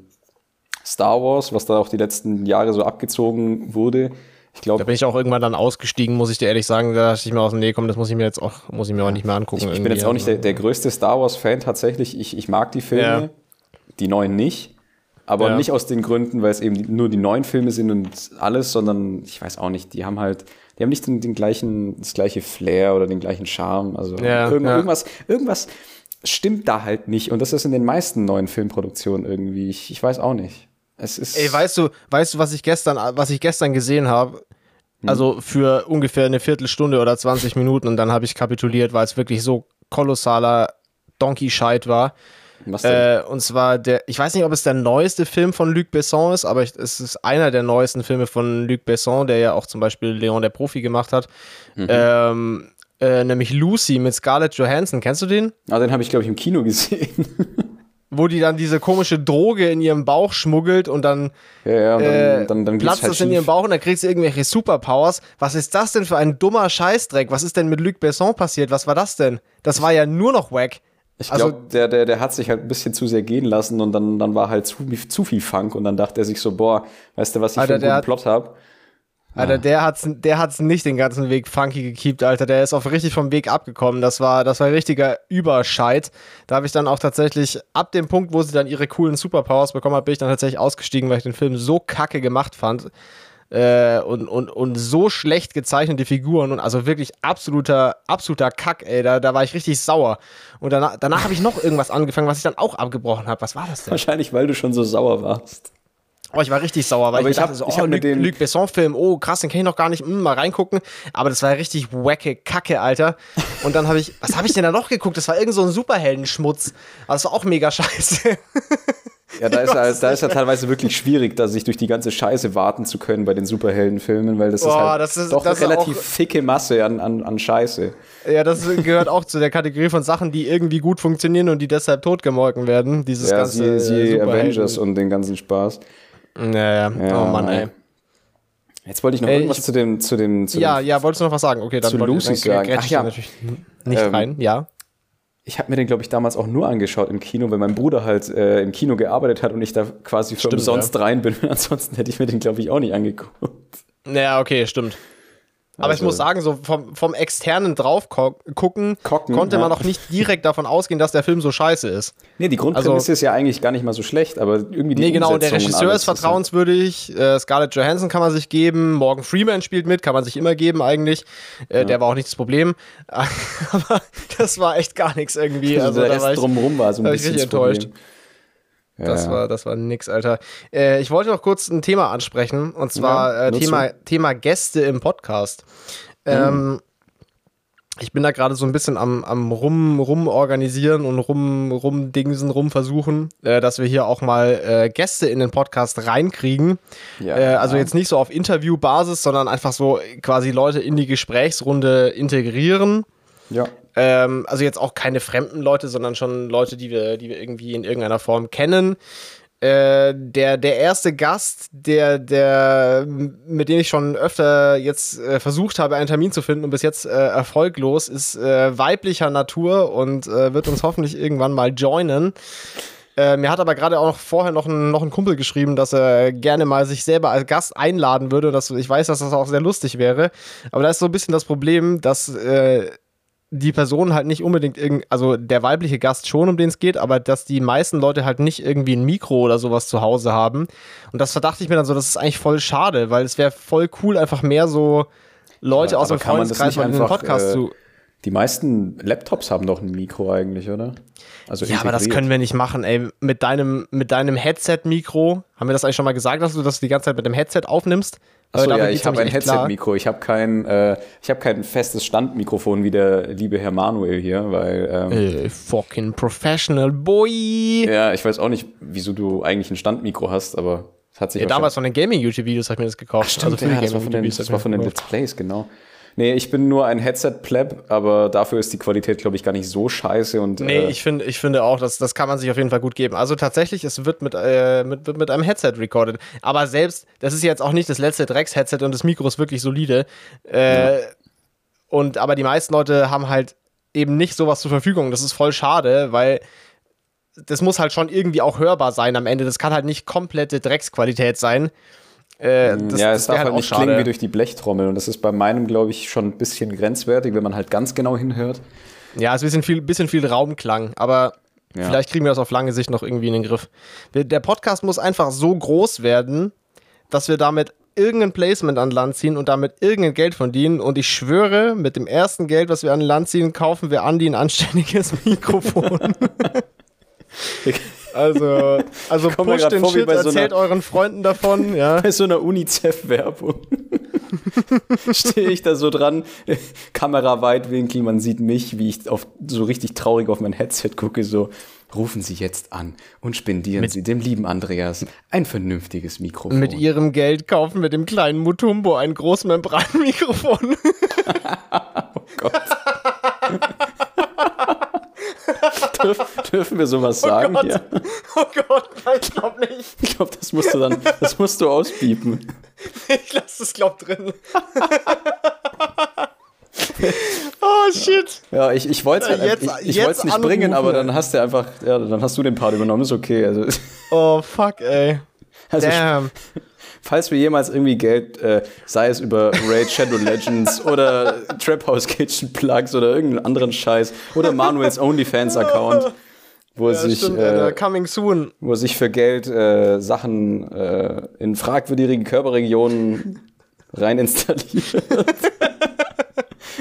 Star Wars, was da auch die letzten Jahre so abgezogen wurde. Ich glaube, da bin ich auch irgendwann dann ausgestiegen, muss ich dir ehrlich sagen. Da dachte ich mir aus, nee, komm, das muss ich mir jetzt auch, muss ich mir auch nicht mehr angucken. Ich, ich bin jetzt auch nicht der, der größte Star Wars-Fan tatsächlich. Ich, ich mag die Filme, ja. Die neuen nicht. Aber ja. nicht aus den Gründen, weil es eben nur die neuen Filme sind und alles, sondern ich weiß auch nicht, die haben halt die haben nicht den, den gleichen, das gleiche Flair oder den gleichen Charme. Also ja, irgend, ja. irgendwas, irgendwas stimmt da halt nicht. Und das ist in den meisten neuen Filmproduktionen irgendwie. Ich, ich weiß auch nicht. Es ist Ey, weißt du, weißt du, was ich gestern, was ich gestern gesehen habe? Hm. Also für ungefähr eine Viertelstunde oder 20 Minuten und dann habe ich kapituliert, weil es wirklich so kolossaler Donkey-Scheit war. Was denn? Äh, und zwar der, ich weiß nicht, ob es der neueste Film von Luc Besson ist, aber es ist einer der neuesten Filme von Luc Besson, der ja auch zum Beispiel Leon der Profi gemacht hat. Mhm. Ähm, äh, nämlich Lucy mit Scarlett Johansson. Kennst du den? Ah, den habe ich, glaube ich, im Kino gesehen. Wo die dann diese komische Droge in ihrem Bauch schmuggelt und dann, ja, ja, dann, äh, dann, dann platzt halt es in ihrem Bauch und dann kriegt sie irgendwelche Superpowers. Was ist das denn für ein dummer Scheißdreck? Was ist denn mit Luc Besson passiert? Was war das denn? Das war ja nur noch wack. Ich also, glaube, der, der, der hat sich halt ein bisschen zu sehr gehen lassen und dann, dann war halt zu, zu viel Funk und dann dachte er sich so, boah, weißt du, was ich Alter, für einen guten Plot habe? Alter, der hat's, der hat's nicht den ganzen Weg funky gekiept, Alter. Der ist auch richtig vom Weg abgekommen. Das war, das war richtiger Überscheit. Da habe ich dann auch tatsächlich, ab dem Punkt, wo sie dann ihre coolen Superpowers bekommen hat, bin ich dann tatsächlich ausgestiegen, weil ich den Film so kacke gemacht fand äh, und, und, und so schlecht gezeichnete Figuren und also wirklich absoluter, absoluter Kack, ey. Da, da war ich richtig sauer. Und danach, danach habe ich noch irgendwas angefangen, was ich dann auch abgebrochen habe. Was war das denn? Wahrscheinlich, weil du schon so sauer warst. Oh, ich war richtig sauer, weil aber ich, ich dachte so, ich oh, Luc, den Luc Besson-Film, oh krass, den kenne ich noch gar nicht, mm, mal reingucken. Aber das war richtig wacke Kacke, Alter. Und dann habe ich, was habe ich denn da noch geguckt? Das war irgend so ein Superheldenschmutz. Aber das war auch mega scheiße. (laughs) Ja, da (laughs) ist, ja, da ist ja teilweise wirklich schwierig, da sich durch die ganze Scheiße warten zu können bei den Superheldenfilmen, weil das Boah, ist halt das ist, doch eine relativ ficke Masse an, an, an Scheiße. Ja, das gehört auch zu der Kategorie von Sachen, die irgendwie gut funktionieren und die deshalb totgemolken werden. Dieses ja, ganze sie, sie Avengers und den ganzen Spaß. Naja, ja, oh Mann, ey. Jetzt wollte ich noch ey, irgendwas ich, zu dem, zu dem, zu Ja, dem, ja, wolltest du noch was sagen? Okay, dann zu Lucy sagen. Ach ja, natürlich nicht ähm, rein, ja ich habe mir den, glaube ich, damals auch nur angeschaut im Kino, weil mein Bruder halt äh, im Kino gearbeitet hat und ich da quasi für stimmt, umsonst ja. rein bin. (laughs) Ansonsten hätte ich mir den, glaube ich, auch nicht angeguckt. Naja, okay, stimmt. Aber also, ich muss sagen, so vom, vom externen drauf gucken, Kocken, konnte man ja. noch nicht direkt davon ausgehen, dass der Film so scheiße ist. Nee, die Grundprämisse also, ist ja eigentlich gar nicht mal so schlecht, aber irgendwie die Nee, genau, der Regisseur ist vertrauenswürdig, äh, Scarlett Johansson kann man sich geben, Morgan Freeman spielt mit, kann man sich immer geben eigentlich. Äh, ja. Der war auch nicht das Problem. (laughs) aber das war echt gar nichts irgendwie. (laughs) Also, also der Rest drumherum war so ein bisschen enttäuscht. Problem. Das, ja. war, das war nix, Alter. Äh, ich wollte noch kurz ein Thema ansprechen, und zwar ja, äh, Thema, Thema Gäste im Podcast. Ähm, mhm. Ich bin da gerade so ein bisschen am, am rum, rum organisieren und rum, rum Dingsen, rum versuchen, äh, dass wir hier auch mal äh, Gäste in den Podcast reinkriegen. Ja, äh, also jetzt nicht so auf Interviewbasis, sondern einfach so quasi Leute in die Gesprächsrunde integrieren. Ja. Ähm, also jetzt auch keine fremden Leute, sondern schon Leute, die wir, die wir irgendwie in irgendeiner Form kennen. Äh, der, der erste Gast, der, der, mit dem ich schon öfter jetzt äh, versucht habe, einen Termin zu finden und bis jetzt äh, erfolglos, ist äh, weiblicher Natur und äh, wird uns hoffentlich irgendwann mal joinen. Äh, mir hat aber gerade auch noch vorher noch ein, noch ein Kumpel geschrieben, dass er gerne mal sich selber als Gast einladen würde. Dass, ich weiß, dass das auch sehr lustig wäre. Aber da ist so ein bisschen das Problem, dass die Person halt nicht unbedingt irgend, also der weibliche Gast schon, um den es geht, aber dass die meisten Leute halt nicht irgendwie ein Mikro oder sowas zu Hause haben. Und das verdachte ich mir dann so, das ist eigentlich voll schade, weil es wäre voll cool, einfach mehr so Leute Aber- aus dem Freundeskreis mal in den Podcast äh, zu. Die meisten Laptops haben doch ein Mikro eigentlich, oder? Also Ja, aber das integriert. können wir nicht machen, ey. Mit deinem, mit deinem Headset-Mikro, haben wir das eigentlich schon mal gesagt, dass du das die ganze Zeit mit dem Headset aufnimmst? Weil ja, ich habe ein. Headset-Mikro. Ich habe kein, äh, ich hab kein festes Standmikrofon wie der liebe Herr Manuel hier, weil ähm, Äh, fucking professional boy. ja, ich weiß auch nicht, wieso du eigentlich ein Standmikro hast, aber es hat sich Ja, damals von den Gaming-YouTube-Videos habe ich mir das gekauft. Stimmt, für die ja, das war von den, das war von den. Let's Plays, genau. Nee, ich bin nur ein Headset-Pleb, aber dafür ist die Qualität, glaube ich, gar nicht so scheiße. Und, Nee, äh, ich, find, ich finde auch, dass, das kann man sich auf jeden Fall gut geben. Also tatsächlich, es wird mit, äh, mit, wird mit einem Headset recorded. Aber selbst, das ist jetzt auch nicht das letzte Drecks-Headset und das Mikro ist wirklich solide. Äh, Und aber die meisten Leute haben halt eben nicht sowas zur Verfügung. Das ist voll schade, weil das muss halt schon irgendwie auch hörbar sein am Ende. Das kann halt nicht komplette Drecksqualität sein. Äh, das, ja, es darf halt auch nicht klingen wie durch die Blechtrommel. Und das ist bei meinem, glaube ich, schon ein bisschen grenzwertig, wenn man halt ganz genau hinhört. Ja, es ist ein bisschen viel, bisschen viel Raumklang, aber Ja. vielleicht kriegen wir das auf lange Sicht noch irgendwie in den Griff. Der Podcast muss einfach so groß werden, dass wir damit irgendein Placement an Land ziehen und damit irgendein Geld verdienen. Und ich schwöre, mit dem ersten Geld, was wir an Land ziehen, kaufen wir Andi ein anständiges (laughs) Mikrofon. (laughs) (laughs) also, also komm mir push grad den Shit, bei so erzählt einer- euren Freunden davon, (laughs) ja. Bei so einer UNICEF-Werbung (laughs) stehe ich da so dran, Kamera Weitwinkel, man sieht mich, wie ich auf, so richtig traurig auf mein Headset gucke, so, rufen Sie jetzt an und spendieren Sie dem lieben Andreas ein vernünftiges Mikrofon. Mit ihrem Geld kaufen wir dem kleinen Mutumbo ein Großmembranmikrofon. (laughs) Gott. Dürf, dürfen wir sowas sagen Gott. hier? Oh Gott, nein, ich glaube nicht. Ich glaube, das musst du dann, das musst du auspiepen. Ich lasse es, glaub, drin. oh, shit. Ja, ich, ich wollte es Ja, jetzt- ich, ich jetzt nicht bringen, aber dann hast du einfach, ja, dann hast du den Part übernommen, ist okay. Also, Oh, fuck, ey. also Damn. Falls wir jemals irgendwie Geld, äh, sei es über Raid Shadow Legends (laughs) oder Trap House Kitchen Plugs oder irgendeinen anderen Scheiß oder Manuels OnlyFans Account, wo Ja, sich, stimmt, äh, Alter. Coming soon. wo er sich für Geld äh, Sachen äh, in fragwürdige Körperregionen rein installiert. (laughs)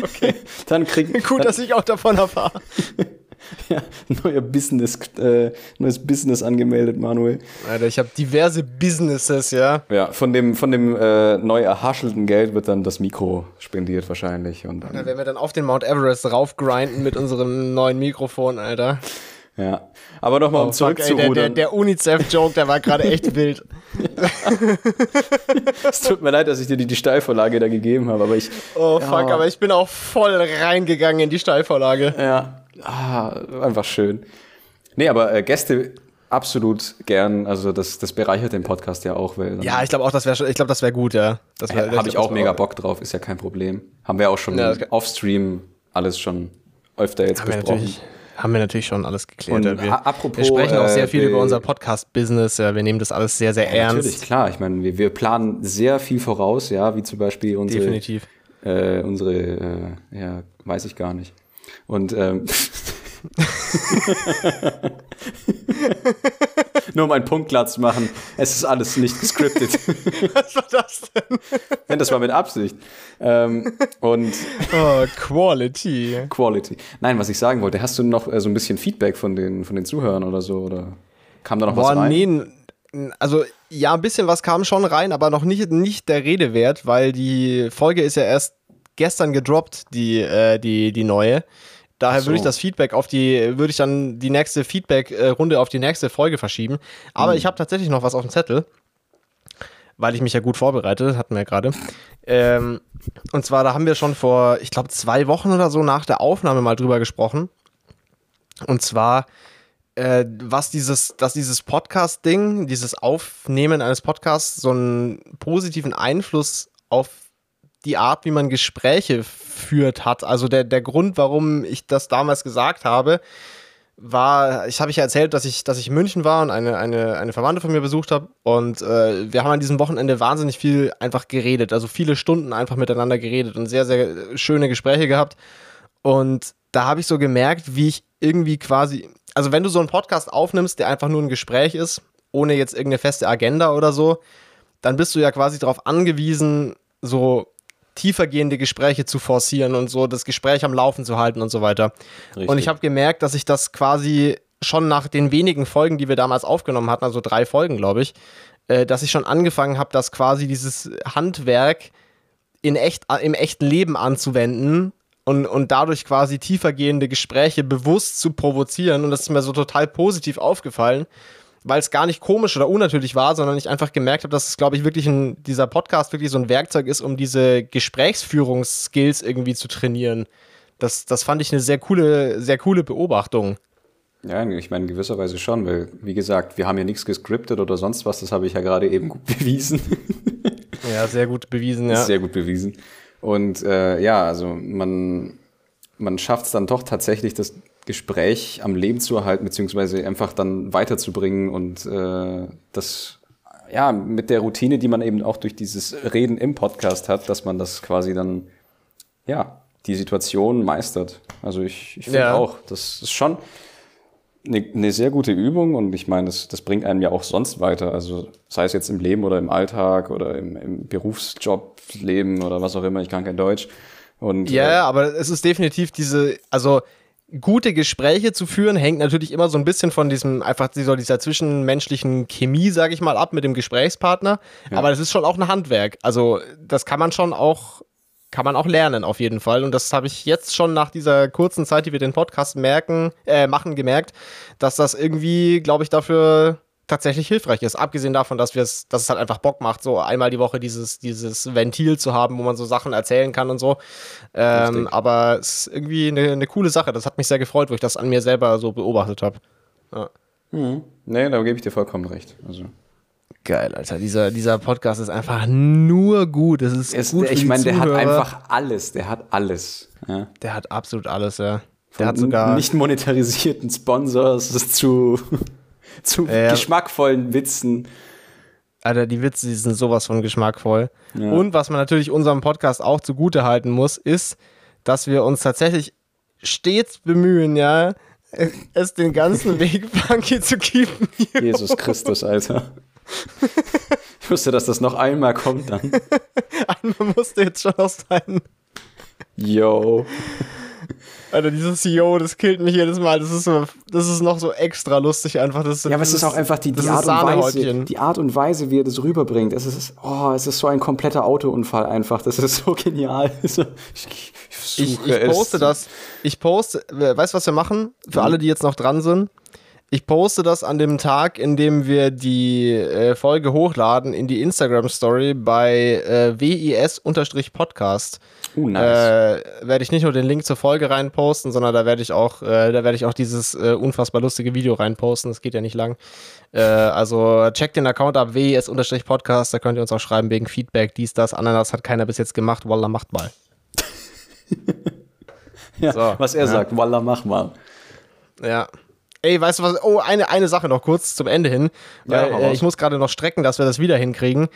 okay. Dann kriegt Gut, dass ich auch davon erfahre. (laughs) ja, neuer Business, äh, neues Business angemeldet, Manuel. Alter, ich habe diverse Businesses, ja. Ja, von dem, von dem äh, neu erhaschelten Geld wird dann das Mikro spendiert wahrscheinlich. Und Da dann, werden wir dann auf den Mount Everest raufgrinden mit unserem neuen Mikrofon, Alter. ja. Aber nochmal, um Oh, fuck, ey, der, der, zurückzurudern. der UNICEF-Joke, der war gerade echt (laughs) wild. (laughs) Es tut mir leid, dass ich dir die, die Steilvorlage da gegeben habe, aber ich, Oh, fuck, Ja. aber ich bin auch voll reingegangen in die Steilvorlage. ja, ah, einfach schön. Nee, aber äh, Gäste absolut gern, also das, das bereichert den Podcast ja auch, weil Ja, ich glaube auch, das wäre ich glaube, das wäre gut, ja. Das wär, habe ich auch mega wär- Bock drauf, ist ja kein Problem. Haben wir auch schon Ja, offstream alles schon öfter jetzt Haben wir, besprochen. natürlich, haben wir natürlich schon alles geklärt. Und ja. wir, apropos, wir sprechen auch sehr äh, viel die- über unser Podcast-Business. Ja, wir nehmen das alles sehr, sehr ernst. Natürlich, klar. Ich meine, wir, wir planen sehr viel voraus, ja, wie zum Beispiel unsere, Definitiv. Äh, unsere, äh, ja, weiß ich gar nicht. Und ähm, (laughs) nur um einen Punkt klar zu machen, es ist alles nicht gescriptet. (laughs) Was war das denn? Denn das war mit Absicht. Ähm, und (laughs) Oh, Quality. Quality. Nein, was ich sagen wollte, hast du noch äh, so ein bisschen Feedback von den, von den Zuhörern oder so? Oder kam da noch was Boah, rein? nee. Also, ja, ein bisschen was kam schon rein, aber noch nicht, nicht der Rede wert, weil die Folge ist ja erst gestern gedroppt, die, äh, die, die neue. Daher so. würde ich das Feedback auf die, würde ich dann die nächste Feedback-Runde auf die nächste Folge verschieben. Aber Hm. ich habe tatsächlich noch was auf dem Zettel, weil ich mich ja gut vorbereitet, hatten wir ja gerade. Ähm, und zwar, da haben wir schon vor, ich glaube, zwei Wochen oder so nach der Aufnahme mal drüber gesprochen. Und zwar, äh, was dieses, dass dieses Podcast-Ding, dieses Aufnehmen eines Podcasts so einen positiven Einfluss auf die Art, wie man Gespräche führt hat. Also der, der Grund, warum ich das damals gesagt habe, war, ich habe ja erzählt, dass ich, dass ich in München war und eine, eine, eine Verwandte von mir besucht habe. Und äh, wir haben an diesem Wochenende wahnsinnig viel einfach geredet. Also viele Stunden einfach miteinander geredet und sehr, sehr schöne Gespräche gehabt. Und da habe ich so gemerkt, wie ich irgendwie quasi, also wenn du so einen Podcast aufnimmst, der einfach nur ein Gespräch ist, ohne jetzt irgendeine feste Agenda oder so, dann bist du ja quasi darauf angewiesen, so tiefergehende Gespräche zu forcieren und so das Gespräch am Laufen zu halten und so weiter. Richtig. Und ich habe gemerkt, dass ich das quasi schon nach den wenigen Folgen, die wir damals aufgenommen hatten, also drei Folgen, glaube ich, äh, dass ich schon angefangen habe, das quasi dieses Handwerk in echt, im echten Leben anzuwenden und, und dadurch quasi tiefergehende Gespräche bewusst zu provozieren. Und das ist mir so total positiv aufgefallen weil es gar nicht komisch oder unnatürlich war, sondern ich einfach gemerkt habe, dass es, glaube ich, wirklich ein, dieser Podcast wirklich so ein Werkzeug ist, um diese Gesprächsführungsskills irgendwie zu trainieren. Das, das fand ich eine sehr coole, sehr coole Beobachtung. Ja, ich meine, in gewisser Weise schon, weil, wie gesagt, wir haben ja nichts gescriptet oder sonst was, das habe ich ja gerade eben gut (laughs) bewiesen. ja, sehr gut bewiesen, ja. Sehr gut bewiesen. Und äh, ja, also man, man schafft es dann doch tatsächlich, das Gespräch am Leben zu erhalten, beziehungsweise einfach dann weiterzubringen und äh, das ja mit der Routine, die man eben auch durch dieses Reden im Podcast hat, dass man das quasi dann ja die Situation meistert. Also ich, ich finde ja. auch, das ist schon eine, eine sehr gute Übung und ich meine, das, das bringt einem ja auch sonst weiter. Also sei es jetzt im Leben oder im Alltag oder im, im Berufsjobleben oder was auch immer, ich kann kein Deutsch. Und, ja, äh, aber es ist definitiv diese, also gute Gespräche zu führen, hängt natürlich immer so ein bisschen von diesem, einfach dieser, dieser zwischenmenschlichen Chemie, sage ich mal, ab mit dem Gesprächspartner. Ja. Aber das ist schon auch ein Handwerk. Also, das kann man schon auch, kann man auch lernen, auf jeden Fall. Und das habe ich jetzt schon nach dieser kurzen Zeit, die wir den Podcast merken, äh, machen, gemerkt, dass das irgendwie, glaube ich, dafür tatsächlich hilfreich ist. Abgesehen davon, dass wir es, dass es halt einfach Bock macht, so einmal die Woche dieses, dieses Ventil zu haben, wo man so Sachen erzählen kann und so. Ähm, aber es ist irgendwie eine, eine, coole Sache. Das hat mich sehr gefreut, wo ich das an mir selber so beobachtet habe. Ja. Mhm. Nee, da gebe ich dir vollkommen recht. Also. Geil, Alter. Dieser, dieser Podcast ist einfach nur gut. Es ist es, gut Ich meine, der hat einfach alles. Der hat alles. Ja. Der hat absolut alles, ja. Der Von hat sogar nicht monetarisierten Sponsors zu (laughs) zu ja. geschmackvollen Witzen. Alter, die Witze, die sind sowas von geschmackvoll. Ja. Und was man natürlich unserem Podcast auch zugute halten muss, ist, dass wir uns tatsächlich stets bemühen, ja, es den ganzen (laughs) Weg funky zu keepen. Jesus Christus, Alter. Ich wusste, dass das noch einmal kommt dann. (laughs) einmal musste jetzt schon aus sein. Yo. Alter, dieses Yo, das killt mich jedes Mal. Das ist, so, das ist noch so extra lustig einfach. Das, ja, aber es ist auch einfach die, die Art und Weise, die Art und Weise, wie er das rüberbringt. Es ist, oh, es ist so ein kompletter Autounfall einfach. Das ist so genial. (laughs) Ich, ich, ich poste das. Ich poste, weißt du, was wir machen? Für mhm. alle, die jetzt noch dran sind. Ich poste das an dem Tag, in dem wir die äh, Folge hochladen, in die Instagram-Story bei äh, WIS-Podcast. Uh, nice. Äh, werde ich nicht nur den Link zur Folge reinposten, sondern da werde ich auch, äh, da werde ich auch dieses äh, unfassbar lustige Video reinposten. Das geht ja nicht lang. Äh, also checkt den Account ab, WIS-Podcast, da könnt ihr uns auch schreiben wegen Feedback, dies, das, Ananas hat keiner bis jetzt gemacht, Wallah, macht mal. (laughs) ja, so, was er ja. sagt, Wallah, mach mal. Ja. Ey, weißt du was? Oh, eine, eine Sache noch kurz zum Ende hin. Weil ja, äh, ich muss gerade noch strecken, dass wir das wieder hinkriegen.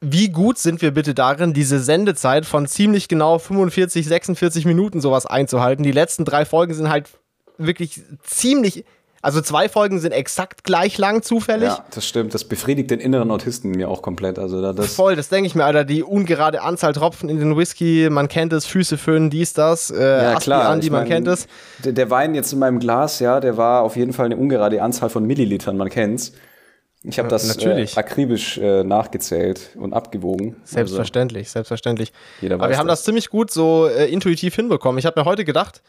Wie gut sind wir bitte darin, diese Sendezeit von ziemlich genau 45, 46 Minuten sowas einzuhalten? Die letzten drei Folgen sind halt wirklich ziemlich also zwei Folgen sind exakt gleich lang zufällig. Ja, das stimmt. Das befriedigt den inneren Autisten mir auch komplett. Also das Voll, das denke ich mir, Alter. Die ungerade Anzahl Tropfen in den Whisky, man kennt es, Füße föhnen, dies, das. Äh, ja, klar. An, die man kennt es. Der, der, Wein jetzt in meinem Glas, ja, der war auf jeden Fall eine ungerade Anzahl von Millilitern, man kennt's. Ich habe das äh, akribisch äh, nachgezählt und abgewogen. Selbstverständlich, also, selbstverständlich. Aber wir haben das ziemlich gut so äh, intuitiv hinbekommen. Ich habe mir heute gedacht,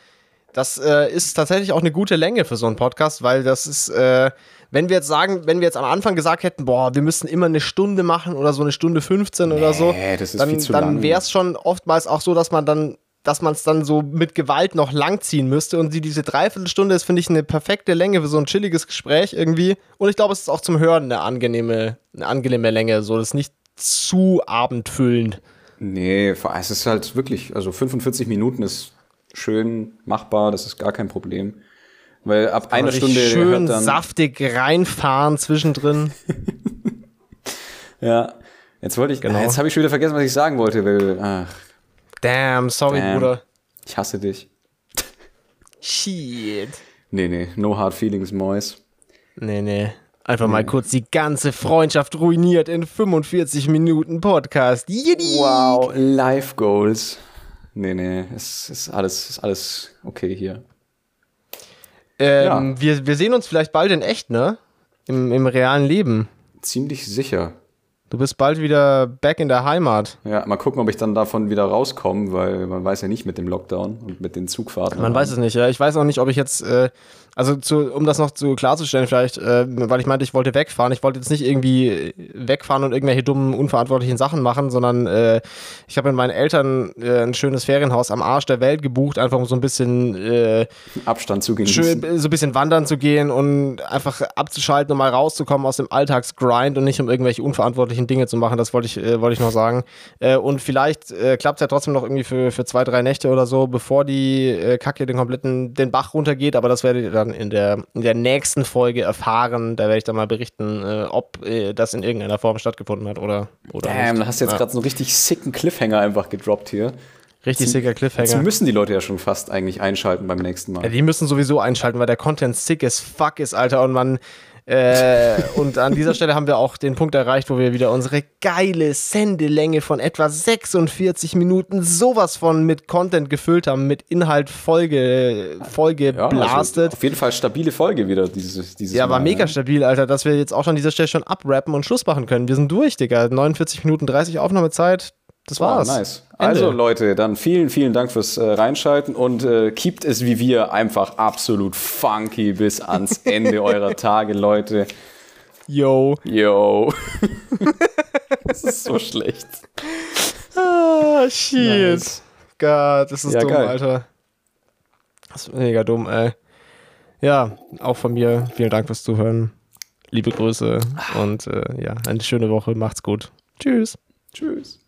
das äh, ist tatsächlich auch eine gute Länge für so einen Podcast, weil das ist, äh, wenn wir jetzt sagen, wenn wir jetzt am Anfang gesagt hätten, boah, wir müssen immer eine Stunde machen oder so eine Stunde 15 nee, oder so, dann, dann wäre es schon oftmals auch so, dass man dann dass man es dann so mit Gewalt noch langziehen müsste. Und die, diese Dreiviertelstunde ist, finde ich, eine perfekte Länge für so ein chilliges Gespräch irgendwie. Und ich glaube, es ist auch zum Hören eine angenehme, eine angenehme Länge. So, das ist nicht zu abendfüllend. Nee, es ist halt wirklich, also 45 Minuten ist schön machbar, das ist gar kein Problem. Weil ab einer Stunde schön saftig reinfahren zwischendrin. (laughs) ja. Jetzt wollte ich, genau. jetzt habe ich schon wieder vergessen, was ich sagen wollte, weil, ach. Damn, sorry, Damn. Bruder. Ich hasse dich. Shit. Nee, nee, no hard feelings, Mois. Nee, nee. Einfach nee. mal kurz die ganze Freundschaft ruiniert in 45 Minuten Podcast. Jidi. Wow, Life Goals. Nee, nee, es ist alles, ist alles okay hier. Ähm, ja. wir, wir sehen uns vielleicht bald in echt, ne? Im, Im realen Leben. Ziemlich sicher. Du bist bald wieder back in der Heimat. Ja, mal gucken, ob ich dann davon wieder rauskomme, weil man weiß ja nicht mit dem Lockdown und mit den Zugfahrten. Man weiß es nicht, ja. Ich weiß auch nicht, ob ich jetzt, äh, also zu, um das noch zu klarzustellen, vielleicht, äh, weil ich meinte, ich wollte wegfahren. Ich wollte jetzt nicht irgendwie wegfahren und irgendwelche dummen, unverantwortlichen Sachen machen, sondern äh, ich habe mit meinen Eltern äh, ein schönes Ferienhaus am Arsch der Welt gebucht, einfach um so ein bisschen äh, Abstand zu gehen. Schön, so ein bisschen wandern zu gehen und einfach abzuschalten und mal rauszukommen aus dem Alltagsgrind und nicht um irgendwelche unverantwortlichen Dinge zu machen. Das wollte ich, äh, wollte ich noch sagen. Äh, und vielleicht klappt es ja trotzdem noch irgendwie für, für zwei, drei Nächte oder so, bevor die Kacke den kompletten den Bach runtergeht, aber das werdet ihr dann dann in der, in der nächsten Folge erfahren. Da werde ich dann mal berichten, äh, ob äh, das in irgendeiner Form stattgefunden hat oder, oder Damn, nicht. da hast du jetzt ja. gerade so einen richtig sicken Cliffhanger einfach gedroppt hier. Richtig sicker Cliffhanger. Jetzt müssen die Leute ja schon fast eigentlich einschalten beim nächsten Mal. Ja, die müssen sowieso einschalten, weil der Content sick as fuck ist, Alter. Und man, äh, und an dieser Stelle haben wir auch den Punkt erreicht, wo wir wieder unsere geile Sendelänge von etwa 46 Minuten sowas von mit Content gefüllt haben, mit Inhalt Folge, Folge ja, blastet. Also auf jeden Fall stabile Folge wieder dieses, dieses Ja, war mega stabil, Alter, dass wir jetzt auch an dieser Stelle schon abrappen und Schluss machen können. Wir sind durch, Digga. 49 Minuten 30 Aufnahmezeit. Das war's. Oh, nice. Ende. Also Leute, dann vielen, vielen Dank fürs äh, Reinschalten und äh, keept es wie wir einfach absolut funky bis ans (laughs) Ende eurer Tage, Leute. Yo. Yo. (laughs) das ist so schlecht. Ah, shit. Nice. Gott, das ist ja, dumm, geil. Alter. Das ist mega dumm, ey. Ja, auch von mir vielen Dank fürs Zuhören. Liebe Grüße und äh, ja, eine schöne Woche. Macht's gut. Tschüss. Tschüss.